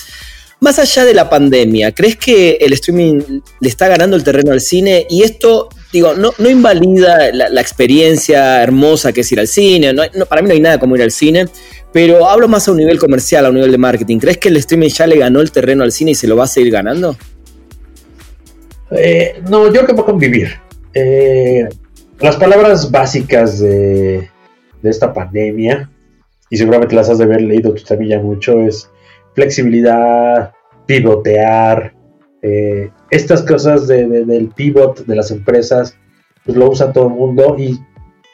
Más allá de la pandemia, ¿crees que el streaming le está ganando el terreno al cine? Y esto, digo, no, no invalida la, experiencia hermosa que es ir al cine. para mí no hay nada como ir al cine. Pero hablo más a un nivel comercial, a un nivel de marketing. ¿Crees que el streaming ya le ganó el terreno al cine y se lo va a seguir ganando? Eh, no, yo creo que va a convivir. Eh, las palabras básicas de, esta pandemia, y seguramente las has de haber leído tú también mucho, es flexibilidad, pivotear, eh, estas cosas del pivot de las empresas, pues lo usa todo el mundo y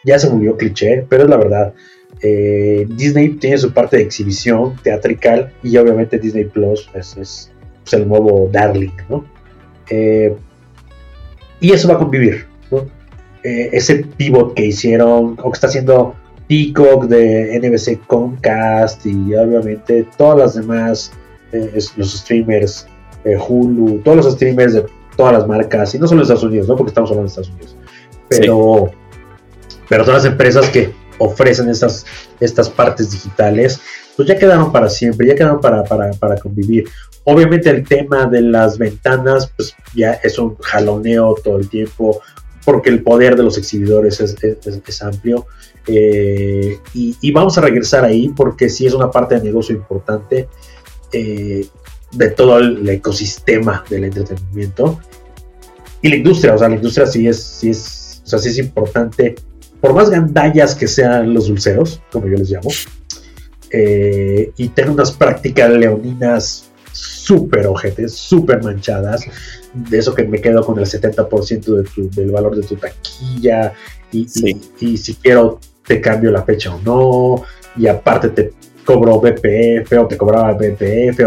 ya se volvió cliché, pero es la verdad. Eh, Disney tiene su parte de exhibición teatrical y obviamente Disney Plus es, es, el nuevo Darling, ¿no? Eh, y eso va a convivir, ¿no? ese pivot que hicieron, o que está haciendo Peacock, de NBC Comcast y obviamente todas las demás, eh, los streamers, eh, Hulu, todos los streamers de todas las marcas, y no solo en Estados Unidos, ¿no? porque estamos hablando de Estados Unidos, pero, pero todas las empresas que ofrecen estas, estas partes digitales, pues ya quedaron para siempre, ya quedaron para, para, convivir. Obviamente el tema de las ventanas, pues ya es un jaloneo todo el tiempo, porque el poder de los exhibidores es, es amplio. Eh, y, vamos a regresar ahí porque sí es una parte de negocio importante eh, de todo el ecosistema del entretenimiento. Y la industria, o sea, la industria sí es, sí es, o sea, sí es importante, por más gandallas que sean los dulceros, como yo les llamo, eh, y tener unas prácticas leoninas súper ojetes, súper manchadas, de eso que me quedo con el 70% del valor de tu taquilla, y, y, si quiero te cambio la fecha o no, y aparte te cobro BPF o te cobraba BPF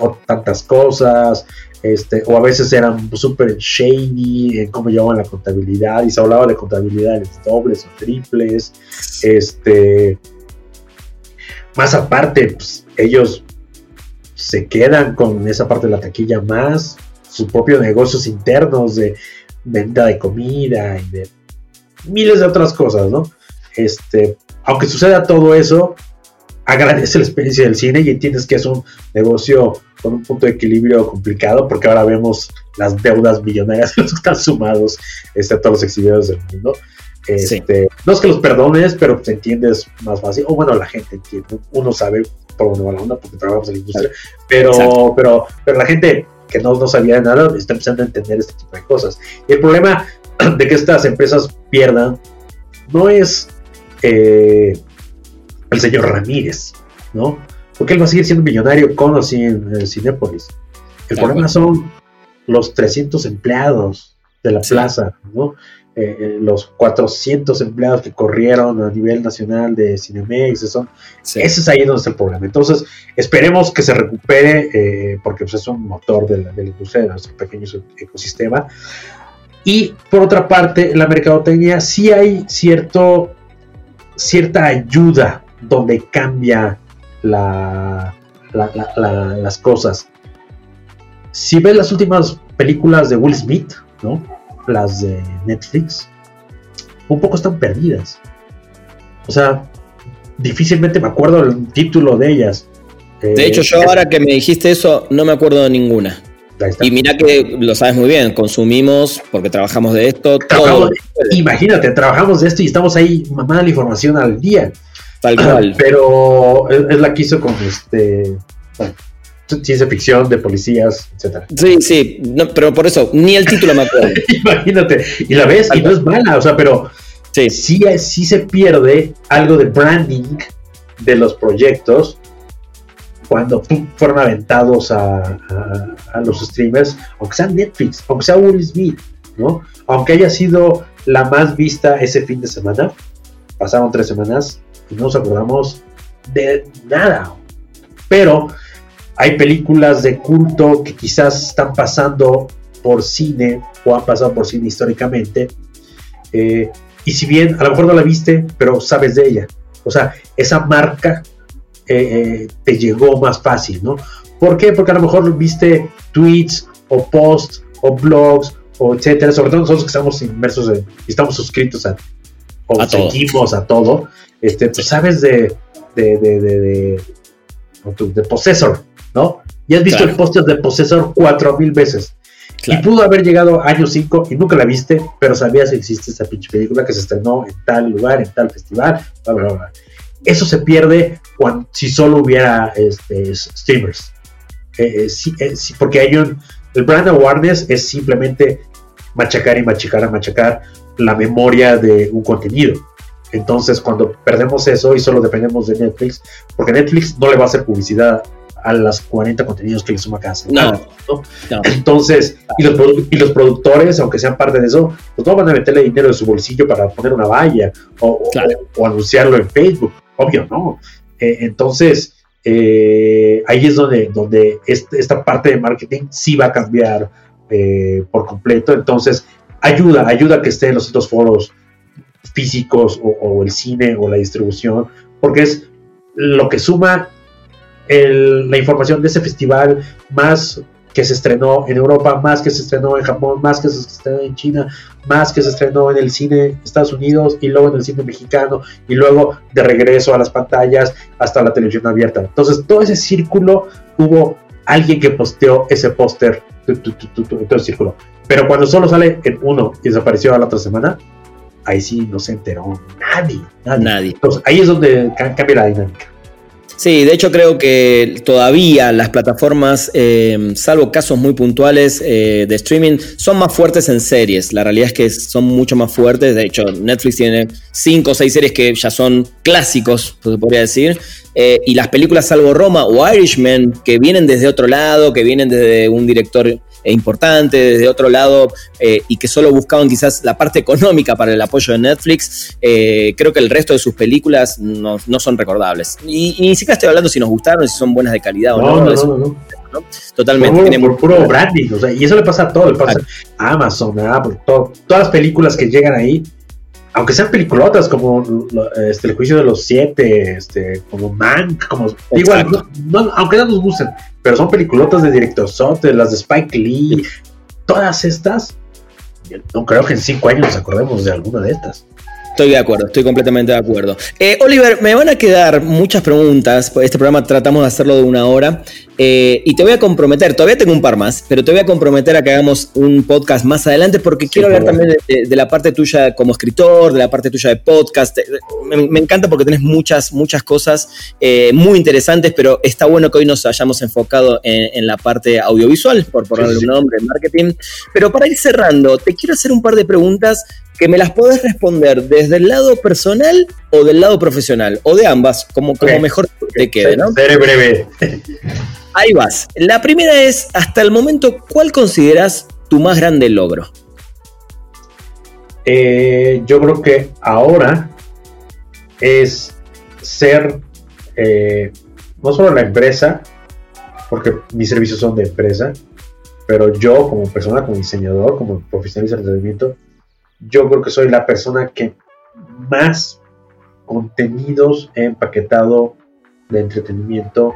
o, tantas cosas, este, o a veces eran súper shady en cómo llevaban la contabilidad y se hablaba de contabilidades dobles o triples, este, más aparte, pues, ellos se quedan con esa parte de la taquilla más sus propios negocios internos de venta de comida y de miles de otras cosas, ¿no? Este, aunque suceda todo eso, agradece la experiencia del cine y entiendes que es un negocio con un punto de equilibrio complicado porque ahora vemos las deudas millonarias que están sumados este, a todos los exhibidores del mundo. Este, no es que los perdones, pero pues entiendes más fácil. O bueno, la gente entiende. Uno sabe por dónde va la onda porque trabajamos en la industria. Pero, pero, pero la gente que no, no sabía nada está empezando a entender este tipo de cosas. Y el problema de que estas empresas pierdan no es eh, el señor Ramírez, ¿no? Porque él va a seguir siendo millonario con o sin Cinépolis. El problema son los 300 empleados de la plaza, ¿no? Eh, los 400 empleados que corrieron a nivel nacional de Cinemex, son, ese es ahí donde está el problema. Entonces, esperemos que se recupere, eh, porque pues, es un motor de la, de la, industria, de nuestro pequeño ecosistema. Y por otra parte, en la mercadotecnia sí hay cierto, cierta ayuda donde cambia la, las cosas. Si ves las últimas películas de Will Smith, ¿no? Las de Netflix, un poco están perdidas. O sea, difícilmente me acuerdo el título de ellas. De hecho, yo ahora que me dijiste eso, no me acuerdo de ninguna. Y mira que lo sabes muy bien, consumimos porque trabajamos de esto. todo. Imagínate, trabajamos de esto y estamos ahí mamando la información al día. Tal cual. Pero es, la que hizo con este ciencia ficción de policías, etcétera. Sí, sí, pero por eso, ni el título me acuerdo. Imagínate, y la ves y no es mala, o sea, pero sí. sí, sí se pierde algo de branding de los proyectos cuando fueron aventados a, los streamers, aunque sea Netflix, aunque sea Will Smith, ¿no? Aunque haya sido la más vista ese fin de semana, pasaron tres semanas y no nos acordamos de nada. Pero hay películas de culto que quizás están pasando por cine o han pasado por cine históricamente. Eh, y si bien a lo mejor no la viste, pero sabes de ella. O sea, esa marca eh, eh, te llegó más fácil, ¿no? ¿Por qué? Porque a lo mejor viste tweets o posts o blogs o etcétera, sobre todo nosotros que estamos inmersos en, estamos suscritos a, o seguimos a todo, este, pues sabes de, de, de, de, de Possessor, ¿no? Y has visto el póster de Possessor cuatro mil veces. Y pudo haber llegado año 5 y nunca la viste, pero sabías que existe esa pinche película que se estrenó en tal lugar, en tal festival, bla, bla, bla. Eso se pierde cuando, si solo hubiera este, streamers. Eh, eh, eh, porque hay un. El brand awareness es simplemente machacar y machacar y machacar la memoria de un contenido. Entonces, cuando perdemos eso y solo dependemos de Netflix, porque Netflix no le va a hacer publicidad a las 40 contenidos que le suma cada semana. No, Entonces, y los, y los, productores, aunque sean parte de eso, pues no van a meterle dinero de su bolsillo para poner una valla o, o anunciarlo en Facebook obvio, ¿no? Eh, entonces, eh, ahí es donde, donde esta parte de marketing sí va a cambiar eh, por completo. Entonces, ayuda, ayuda a que estén los otros foros físicos o, el cine o la distribución, porque es lo que suma la información de ese festival más que se estrenó en Europa, más que se estrenó en Japón, más que se estrenó en China, más que se estrenó en el cine Estados Unidos y luego en el cine mexicano y luego de regreso a las pantallas hasta la televisión abierta. Entonces, todo ese círculo hubo alguien que posteó ese póster, todo el círculo. Pero cuando solo sale en uno y desapareció a la otra semana, ahí sí no se enteró nadie. Nadie. nadie. Entonces, ahí es donde cambia la dinámica. Sí, de hecho creo que todavía las plataformas, eh, salvo casos muy puntuales eh, de streaming, son más fuertes en series. La realidad es que son mucho más fuertes. De hecho, Netflix tiene cinco o seis series que ya son clásicos, se podría decir. Eh, y las películas salvo Roma o Irishman, que vienen desde otro lado, que vienen desde un director importante, desde otro lado, eh, y que solo buscaban quizás la parte económica para el apoyo de Netflix, eh, creo que el resto de sus películas no, son recordables. Y, ni siquiera estoy hablando si nos gustaron, si son buenas de calidad o no. no, no Totalmente. Por, puro branding, y eso le pasa a todo, le pasa a Amazon, a Apple, todas las películas que llegan ahí, aunque sean peliculotas como este, El juicio de los siete, este, como Mank, como igual, aunque no nos gusten, pero son peliculotas de director Sote, las de Spike Lee, todas estas, no creo que en cinco años nos acordemos de alguna de estas. Estoy de acuerdo, estoy completamente de acuerdo. Eh, Oliver, me van a quedar muchas preguntas. Este programa tratamos de hacerlo de una hora. Eh, y te voy a comprometer, todavía tengo un par más, pero te voy a comprometer a que hagamos un podcast más adelante porque quiero hablar también de, la parte tuya como escritor, de la parte tuya de podcast. Me, encanta porque tenés muchas, muchas cosas eh, muy interesantes, pero está bueno que hoy nos hayamos enfocado en, la parte audiovisual, por ponerle un nombre, marketing. Pero para ir cerrando, te quiero hacer un par de preguntas que me las podés responder desde el lado personal o del lado profesional, o de ambas, como, como mejor te quede, ¿no? breve. Ahí vas. La primera es, hasta el momento, ¿cuál consideras tu más grande logro? Eh, yo creo que ahora es ser eh, no solo la empresa, porque mis servicios son de empresa, pero yo como persona, como diseñador, como profesional de entretenimiento, yo creo que soy la persona que más contenidos empaquetado de entretenimiento,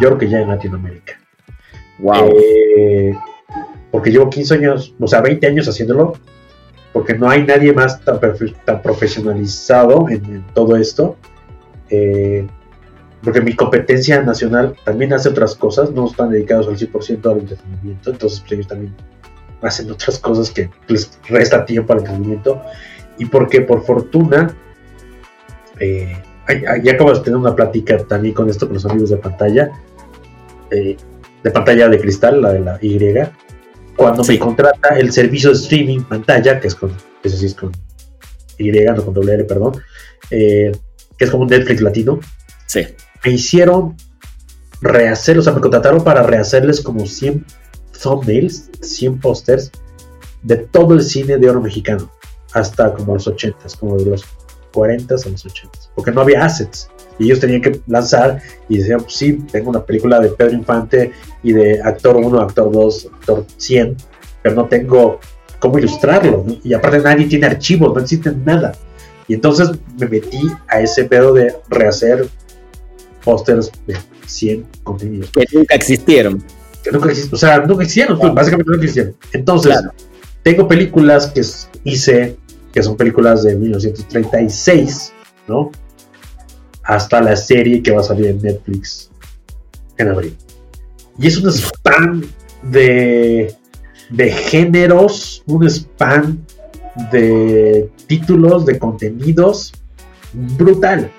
yo creo que ya en Latinoamérica. Wow. Eh, porque llevo 15 años, o sea, 20 años haciéndolo, porque no hay nadie más tan, tan profesionalizado en, todo esto. Eh, porque mi competencia nacional también hace otras cosas, no están dedicados al 100% al entretenimiento, entonces pues, ellos también hacen otras cosas que les resta tiempo al entrenamiento y porque por fortuna eh, ya acabo de tener una plática también con esto con los amigos de pantalla eh, de pantalla de cristal la de la Y cuando me contrata el servicio de streaming pantalla que es con ese sí es con Y no con doble perdón eh, que es como un Netflix latino sí. me hicieron rehacer o sea me contrataron para rehacerles como 100 thumbnails, 100 pósters de todo el cine de oro mexicano, hasta como los 80, como de los 40 a los 80, porque no había assets. Y ellos tenían que lanzar y decían, pues sí, tengo una película de Pedro Infante y de actor 1, actor 2, actor 100, pero no tengo cómo ilustrarlo. Y aparte nadie tiene archivos, no existen nada. Y entonces me metí a ese pedo de rehacer pósters de 100 contenidos. Que nunca existieron nunca existieron, o sea, nunca existieron, pues, básicamente no existieron. Entonces, tengo películas que hice, que son películas de 1936, ¿no? Hasta la serie que va a salir en Netflix en abril. Y es un spam de, de géneros, un spam de títulos, de contenidos brutal.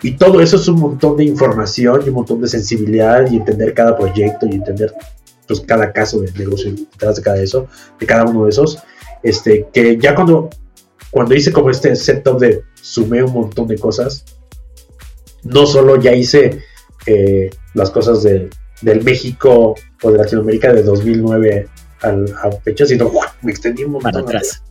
Y todo eso es un montón de información y un montón de sensibilidad y entender cada proyecto y entender pues cada caso de negocio detrás de cada eso, de cada uno de esos. Este, que ya cuando, cuando hice como este setup de sumé un montón de cosas, no solo ya hice eh, las cosas de, del México o de Latinoamérica de 2009 al, a fecha, sino me extendí un montón atrás.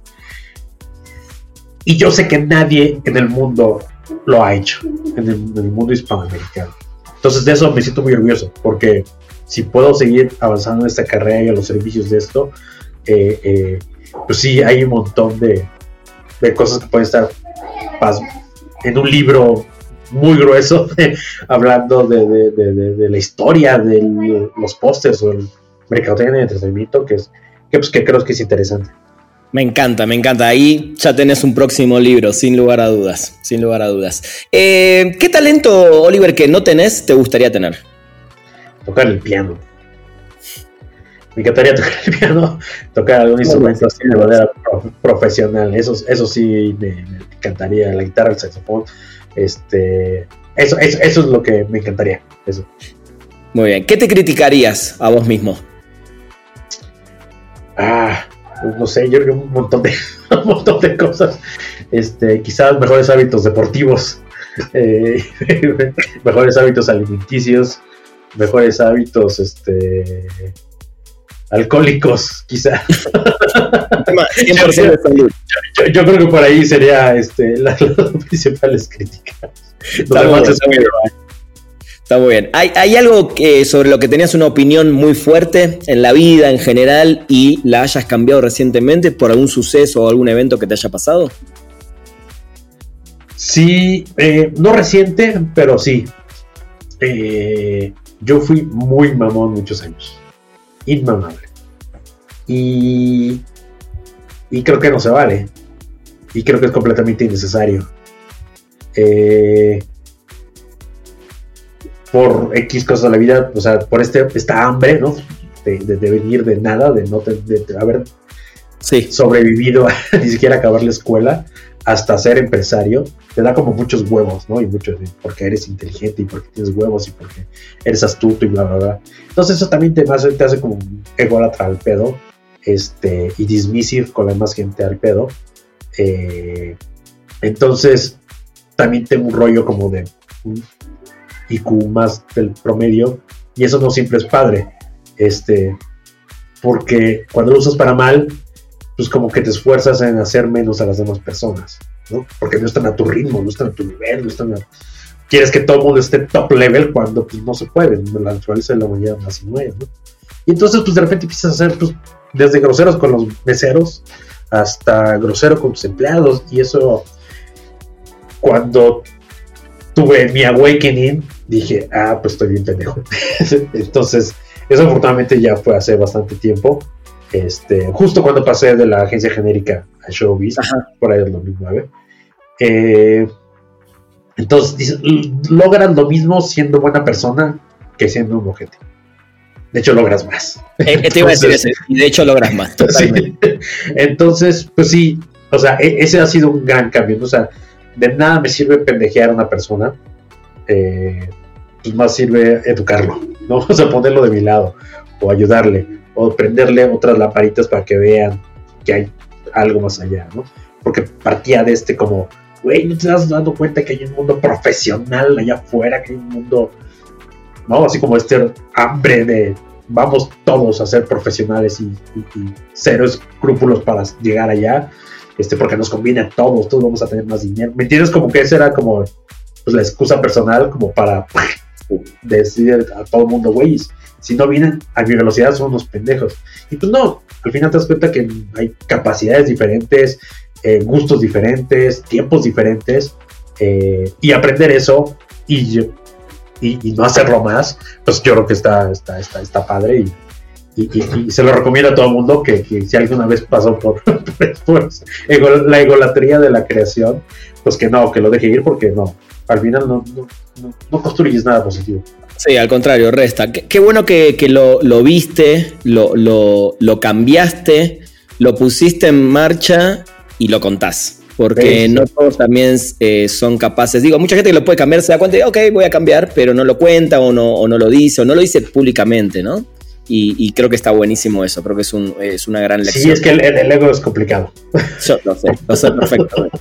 Y yo sé que nadie en el mundo lo ha hecho en el, mundo hispanoamericano. Entonces de eso me siento muy orgulloso, porque si puedo seguir avanzando en esta carrera y en los servicios de esto, eh, eh, pues sí, hay un montón de, de cosas que pueden estar en un libro muy grueso, hablando de, de, la historia de los pósters o el mercado de entretenimiento, que, es, que, pues, que creo que es interesante. Me encanta, me encanta. Ahí ya tenés un próximo libro, sin lugar a dudas, sin lugar a dudas. Eh, ¿Qué talento, Oliver, que no tenés, te gustaría tener? Tocar el piano. Me encantaría tocar el piano, tocar algún instrumento así de manera profesional. Eso, eso sí me, encantaría, la guitarra, el saxofón. Este, eso, eso, eso es lo que me encantaría. Eso. Muy bien. ¿Qué te criticarías a vos mismo? Ah, pues, no sé, yo creo un montón de, un montón de cosas. Este, quizás mejores hábitos deportivos, eh, mejores hábitos alimenticios, mejores hábitos este, alcohólicos, quizá. Yo, creo que por ahí sería este, las, principales críticas. Está muy bien. ¿Hay, algo que, sobre lo que tenías una opinión muy fuerte en la vida en general y la hayas cambiado recientemente por algún suceso o algún evento que te haya pasado? Sí, eh, no reciente, pero sí. Eh, yo fui muy mamón muchos años. Inmamable. Y, y creo que no se vale. y creo que es completamente innecesario. Eh, por X cosas de la vida, o sea, por este, esta hambre, ¿no? De, venir de nada, de no de, haber sobrevivido a ni siquiera acabar la escuela, hasta ser empresario, te da como muchos huevos, ¿no? Y muchos, porque eres inteligente y porque tienes huevos y porque eres astuto y bla, bla, bla. Entonces eso también te hace, te hace como ególatra al pedo, este, y dismissive con la más gente al pedo. Eh, entonces, también tengo un rollo como de un IQ más del promedio, y eso no siempre es padre, este, porque cuando lo usas para mal, pues como que te esfuerzas en hacer menos a las demás personas, ¿no? Porque no están a tu ritmo, no están a tu nivel, no están a... Quieres que todo el mundo esté top level cuando pues, no se puede, la naturaleza de la humanidad más y ¿no? Y entonces pues de repente empiezas a hacer pues desde groseros con los meseros hasta grosero con tus empleados y eso cuando tuve mi awakening dije, ah, pues estoy bien pendejo. entonces, eso afortunadamente ya fue hace bastante tiempo este, justo cuando pasé de la agencia genérica a Showbiz, por ahí del 2009. Eh, entonces, logran lo mismo siendo buena persona que siendo un ojete. De hecho, logras más. Eh, te iba a decir eso, y de hecho logras más, Entonces, pues sí, o sea, e, ese ha sido un gran cambio. O sea, de nada me sirve pendejear a una persona, eh, pues más sirve educarlo, ¿no? O sea, ponerlo de mi lado o ayudarle o prenderle otras lamparitas para que vean que hay algo más allá, ¿no? Porque partía de este como, güey, no te estás dando cuenta que hay un mundo profesional allá afuera, que hay un mundo, ¿no? Así como este hambre de vamos todos a ser profesionales y, cero escrúpulos para llegar allá, este, porque nos conviene a todos, todos vamos a tener más dinero. ¿Me entiendes? Como que esa era como pues, la excusa personal como para decir a todo el mundo, güey, si no vienen a mi velocidad son unos pendejos. Y pues no, al final te das cuenta que hay capacidades diferentes, eh, gustos diferentes, tiempos diferentes, eh, y aprender eso y, y, no hacerlo más, pues yo creo que está, está, está, está padre y, y, se lo recomiendo a todo el mundo que, si alguna vez pasó por, la egolatría de la creación, pues que no, que lo deje ir porque no, al final no, no, no construyes nada positivo. Sí, al contrario, resta. Qué, bueno que, lo, viste, lo, cambiaste, lo pusiste en marcha y lo contás. Porque no todos también eh, son capaces. Digo, mucha gente que lo puede cambiar se da cuenta de, ok, voy a cambiar, pero no lo cuenta o no, o no lo dice o no lo dice públicamente, ¿no? Y, creo que está buenísimo eso, creo que es, un, es una gran lección. Sí, es que el, ego es complicado. Yo lo sé, lo sé perfectamente.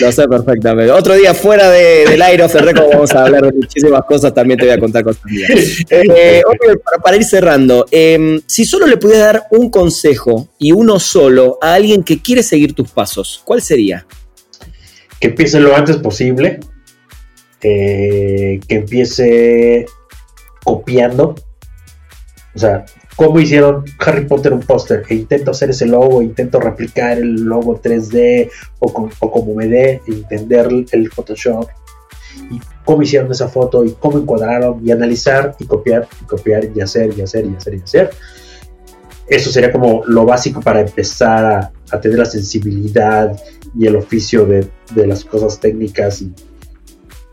lo sé perfectamente. Otro día fuera de, del aire of vamos a hablar de muchísimas cosas, también te voy a contar cosas mías. Eh, para, ir cerrando, em, si solo le pudieras dar un consejo y uno solo a alguien que quiere seguir tus pasos, ¿cuál sería? Que empiece lo antes posible, eh, que empiece copiando o sea, cómo hicieron Harry Potter un póster, e intento hacer ese logo, intento replicar el logo 3D o, como me dé entender el Photoshop, y cómo hicieron esa foto y cómo encuadraron y analizar y copiar y copiar y hacer y hacer y hacer y hacer. Eso sería como lo básico para empezar a, tener la sensibilidad y el oficio de, las cosas técnicas y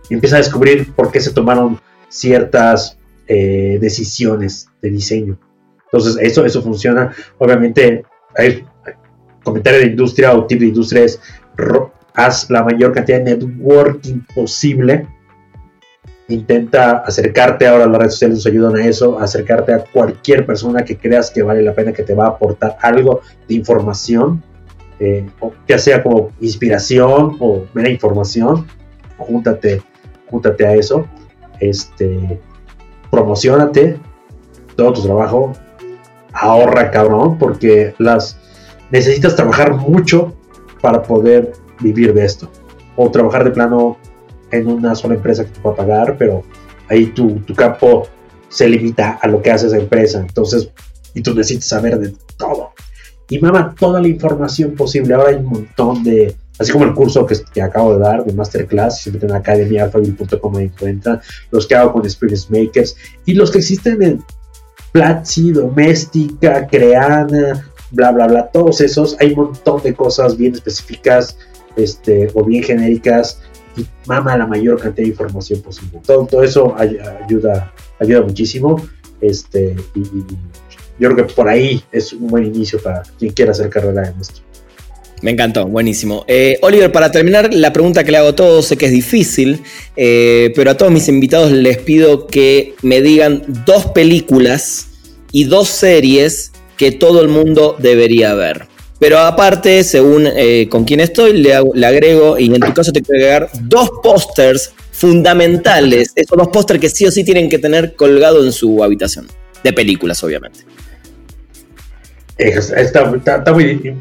empieza a descubrir por qué se tomaron ciertas eh, decisiones de diseño. Entonces, eso, eso funciona. Obviamente, hay comentario de industria o tip de industria es haz la mayor cantidad de networking posible. Intenta acercarte ahora, las redes sociales nos ayudan a eso, acercarte a cualquier persona que creas que vale la pena, que te va a aportar algo de información, eh, ya sea como inspiración o mera información, júntate, júntate a eso. Este, promocionate todo tu trabajo, ahorra cabrón, porque las necesitas trabajar mucho para poder vivir de esto. O trabajar de plano en una sola empresa que te pueda pagar, pero ahí tu, tu campo se limita a lo que hace esa empresa. Entonces, y tú necesitas saber de todo. Y mama toda la información posible. Ahora hay un montón de así como el curso que, acabo de dar de Masterclass, si se meten en academiaalphaville.com me encuentran, los que hago con Experience Makers y los que existen en Platzi, Doméstica, Creana, bla, bla, bla, todos esos, hay un montón de cosas bien específicas este, o bien genéricas y mama la mayor cantidad de información posible. Todo, todo eso ayuda, ayuda muchísimo. Este, y, yo creo que por ahí es un buen inicio para quien quiera hacer carrera en esto. Me encantó, buenísimo. Eh, Oliver, para terminar, la pregunta que le hago a todos, sé que es difícil, eh, pero a todos mis invitados les pido que me digan dos películas y dos series que todo el mundo debería ver. Pero aparte, según eh, con quién estoy, le, le, agrego, y en tu caso te quiero agregar dos pósters fundamentales, esos dos pósters que sí o sí tienen que tener colgado en su habitación, de películas, obviamente. Está, muy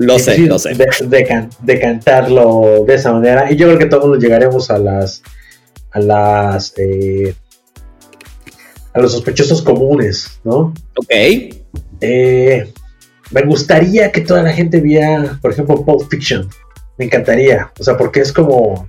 lo sé, lo sé. De, cantarlo de esa manera. Y yo creo que todos llegaremos a las. a las. Eh, a los sospechosos comunes, ¿no? Ok. Eh, me gustaría que toda la gente viera, por ejemplo, Pulp Fiction. Me encantaría. O sea, porque es como.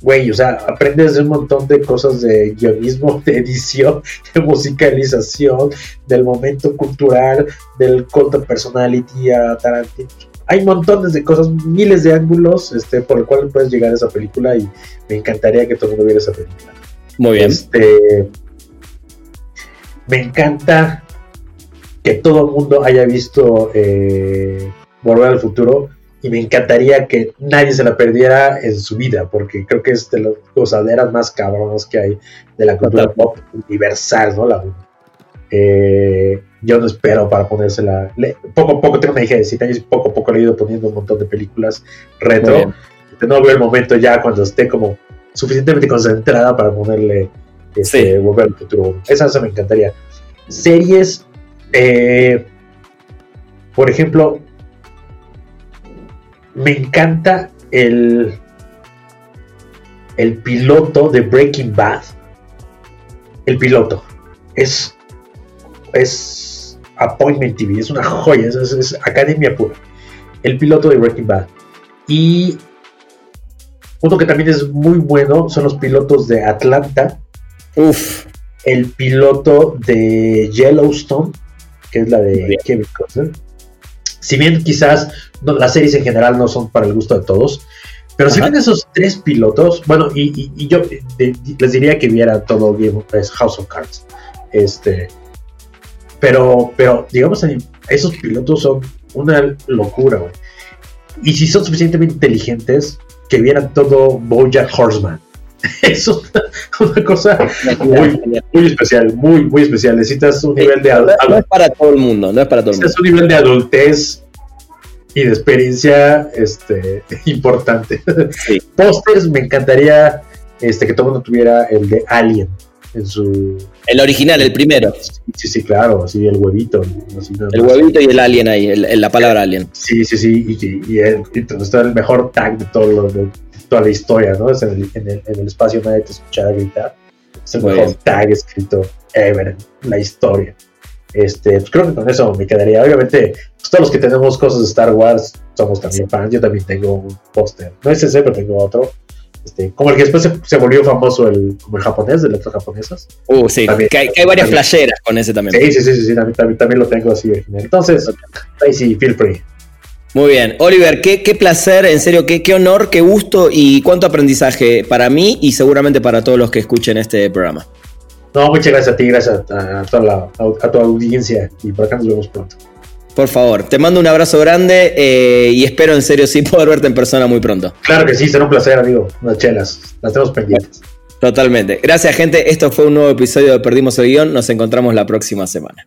Güey, o sea, aprendes un montón de cosas de guionismo, de edición, de musicalización, del momento cultural, del cult of personality a Tarantino. Hay montones de cosas, miles de ángulos este, por el cual puedes llegar a esa película y me encantaría que todo el mundo viera esa película. Muy bien. Este, me encanta que todo el mundo haya visto eh, Volver al Futuro y me encantaría que nadie se la perdiera en su vida, porque creo que es de las gozaderas más cabronas que hay de la cultura pop universal, ¿no? La, eh, yo no espero para ponérsela. poco a poco tengo una hija de 7 años y poco a poco le he ido poniendo un montón de películas retro. No veo el momento ya cuando esté como suficientemente concentrada para ponerle este, Volver al Futuro. Esa, me encantaría. Series, eh, por ejemplo, me encanta el, el piloto de Breaking Bad. El piloto. Es, es Appointment TV, es una joya, es, academia pura. El piloto de Breaking Bad. Y uno que también es muy bueno son los pilotos de Atlanta. Uf. El piloto de Yellowstone, que es la de Kevin Costner. Si bien quizás las series en general no son para el gusto de todos, pero si ven esos tres pilotos, bueno, y, yo les diría que viera todo Game of House of Cards. Este, pero, pero digamos, esos pilotos son una locura, güey. Y si son suficientemente inteligentes, que vieran todo Bojack Horseman. Es una, cosa muy, especial, muy, muy especial. Necesitas un nivel de adultez. No es para todo el mundo, no es para todo el mundo. Necesitas un nivel de adultez y de experiencia este, importante. Sí. Pósters, me encantaría este, que todo el mundo tuviera el de Alien en su... El original, el primero. Sí, sí, claro, así el huevito. el huevito y el alien ahí, la palabra alien. Sí, sí, sí, y, y, el, está el mejor tag de todo lo, toda la historia, ¿no? Es en, el, en, el, espacio nadie te escuchará gritar. Es el mejor tag escrito ever en la historia. Este, pues creo que con eso me quedaría. Obviamente, pues todos los que tenemos cosas de Star Wars somos también fans. Yo también tengo un póster. No es ese, pero tengo otro. Este, como el que después se, volvió famoso el, como el japonés, de letras japonesas. Uh, sí, que, hay, varias playeras con ese también. Sí, sí, sí, sí, también, también, lo tengo así Entonces, ahí sí, feel free. Muy bien. Oliver, qué, placer, en serio, qué, qué, honor, qué gusto y cuánto aprendizaje para mí y seguramente para todos los que escuchen este programa. No, muchas gracias a ti, gracias a, toda la, a tu audiencia y por acá nos vemos pronto. Por favor, te mando un abrazo grande eh, y espero en serio sí poder verte en persona muy pronto. Claro que sí, será un placer, amigo. Unas chelas, las tenemos pendientes. Totalmente. Gracias, gente. Esto fue un nuevo episodio de Perdimos el Guión. Nos encontramos la próxima semana.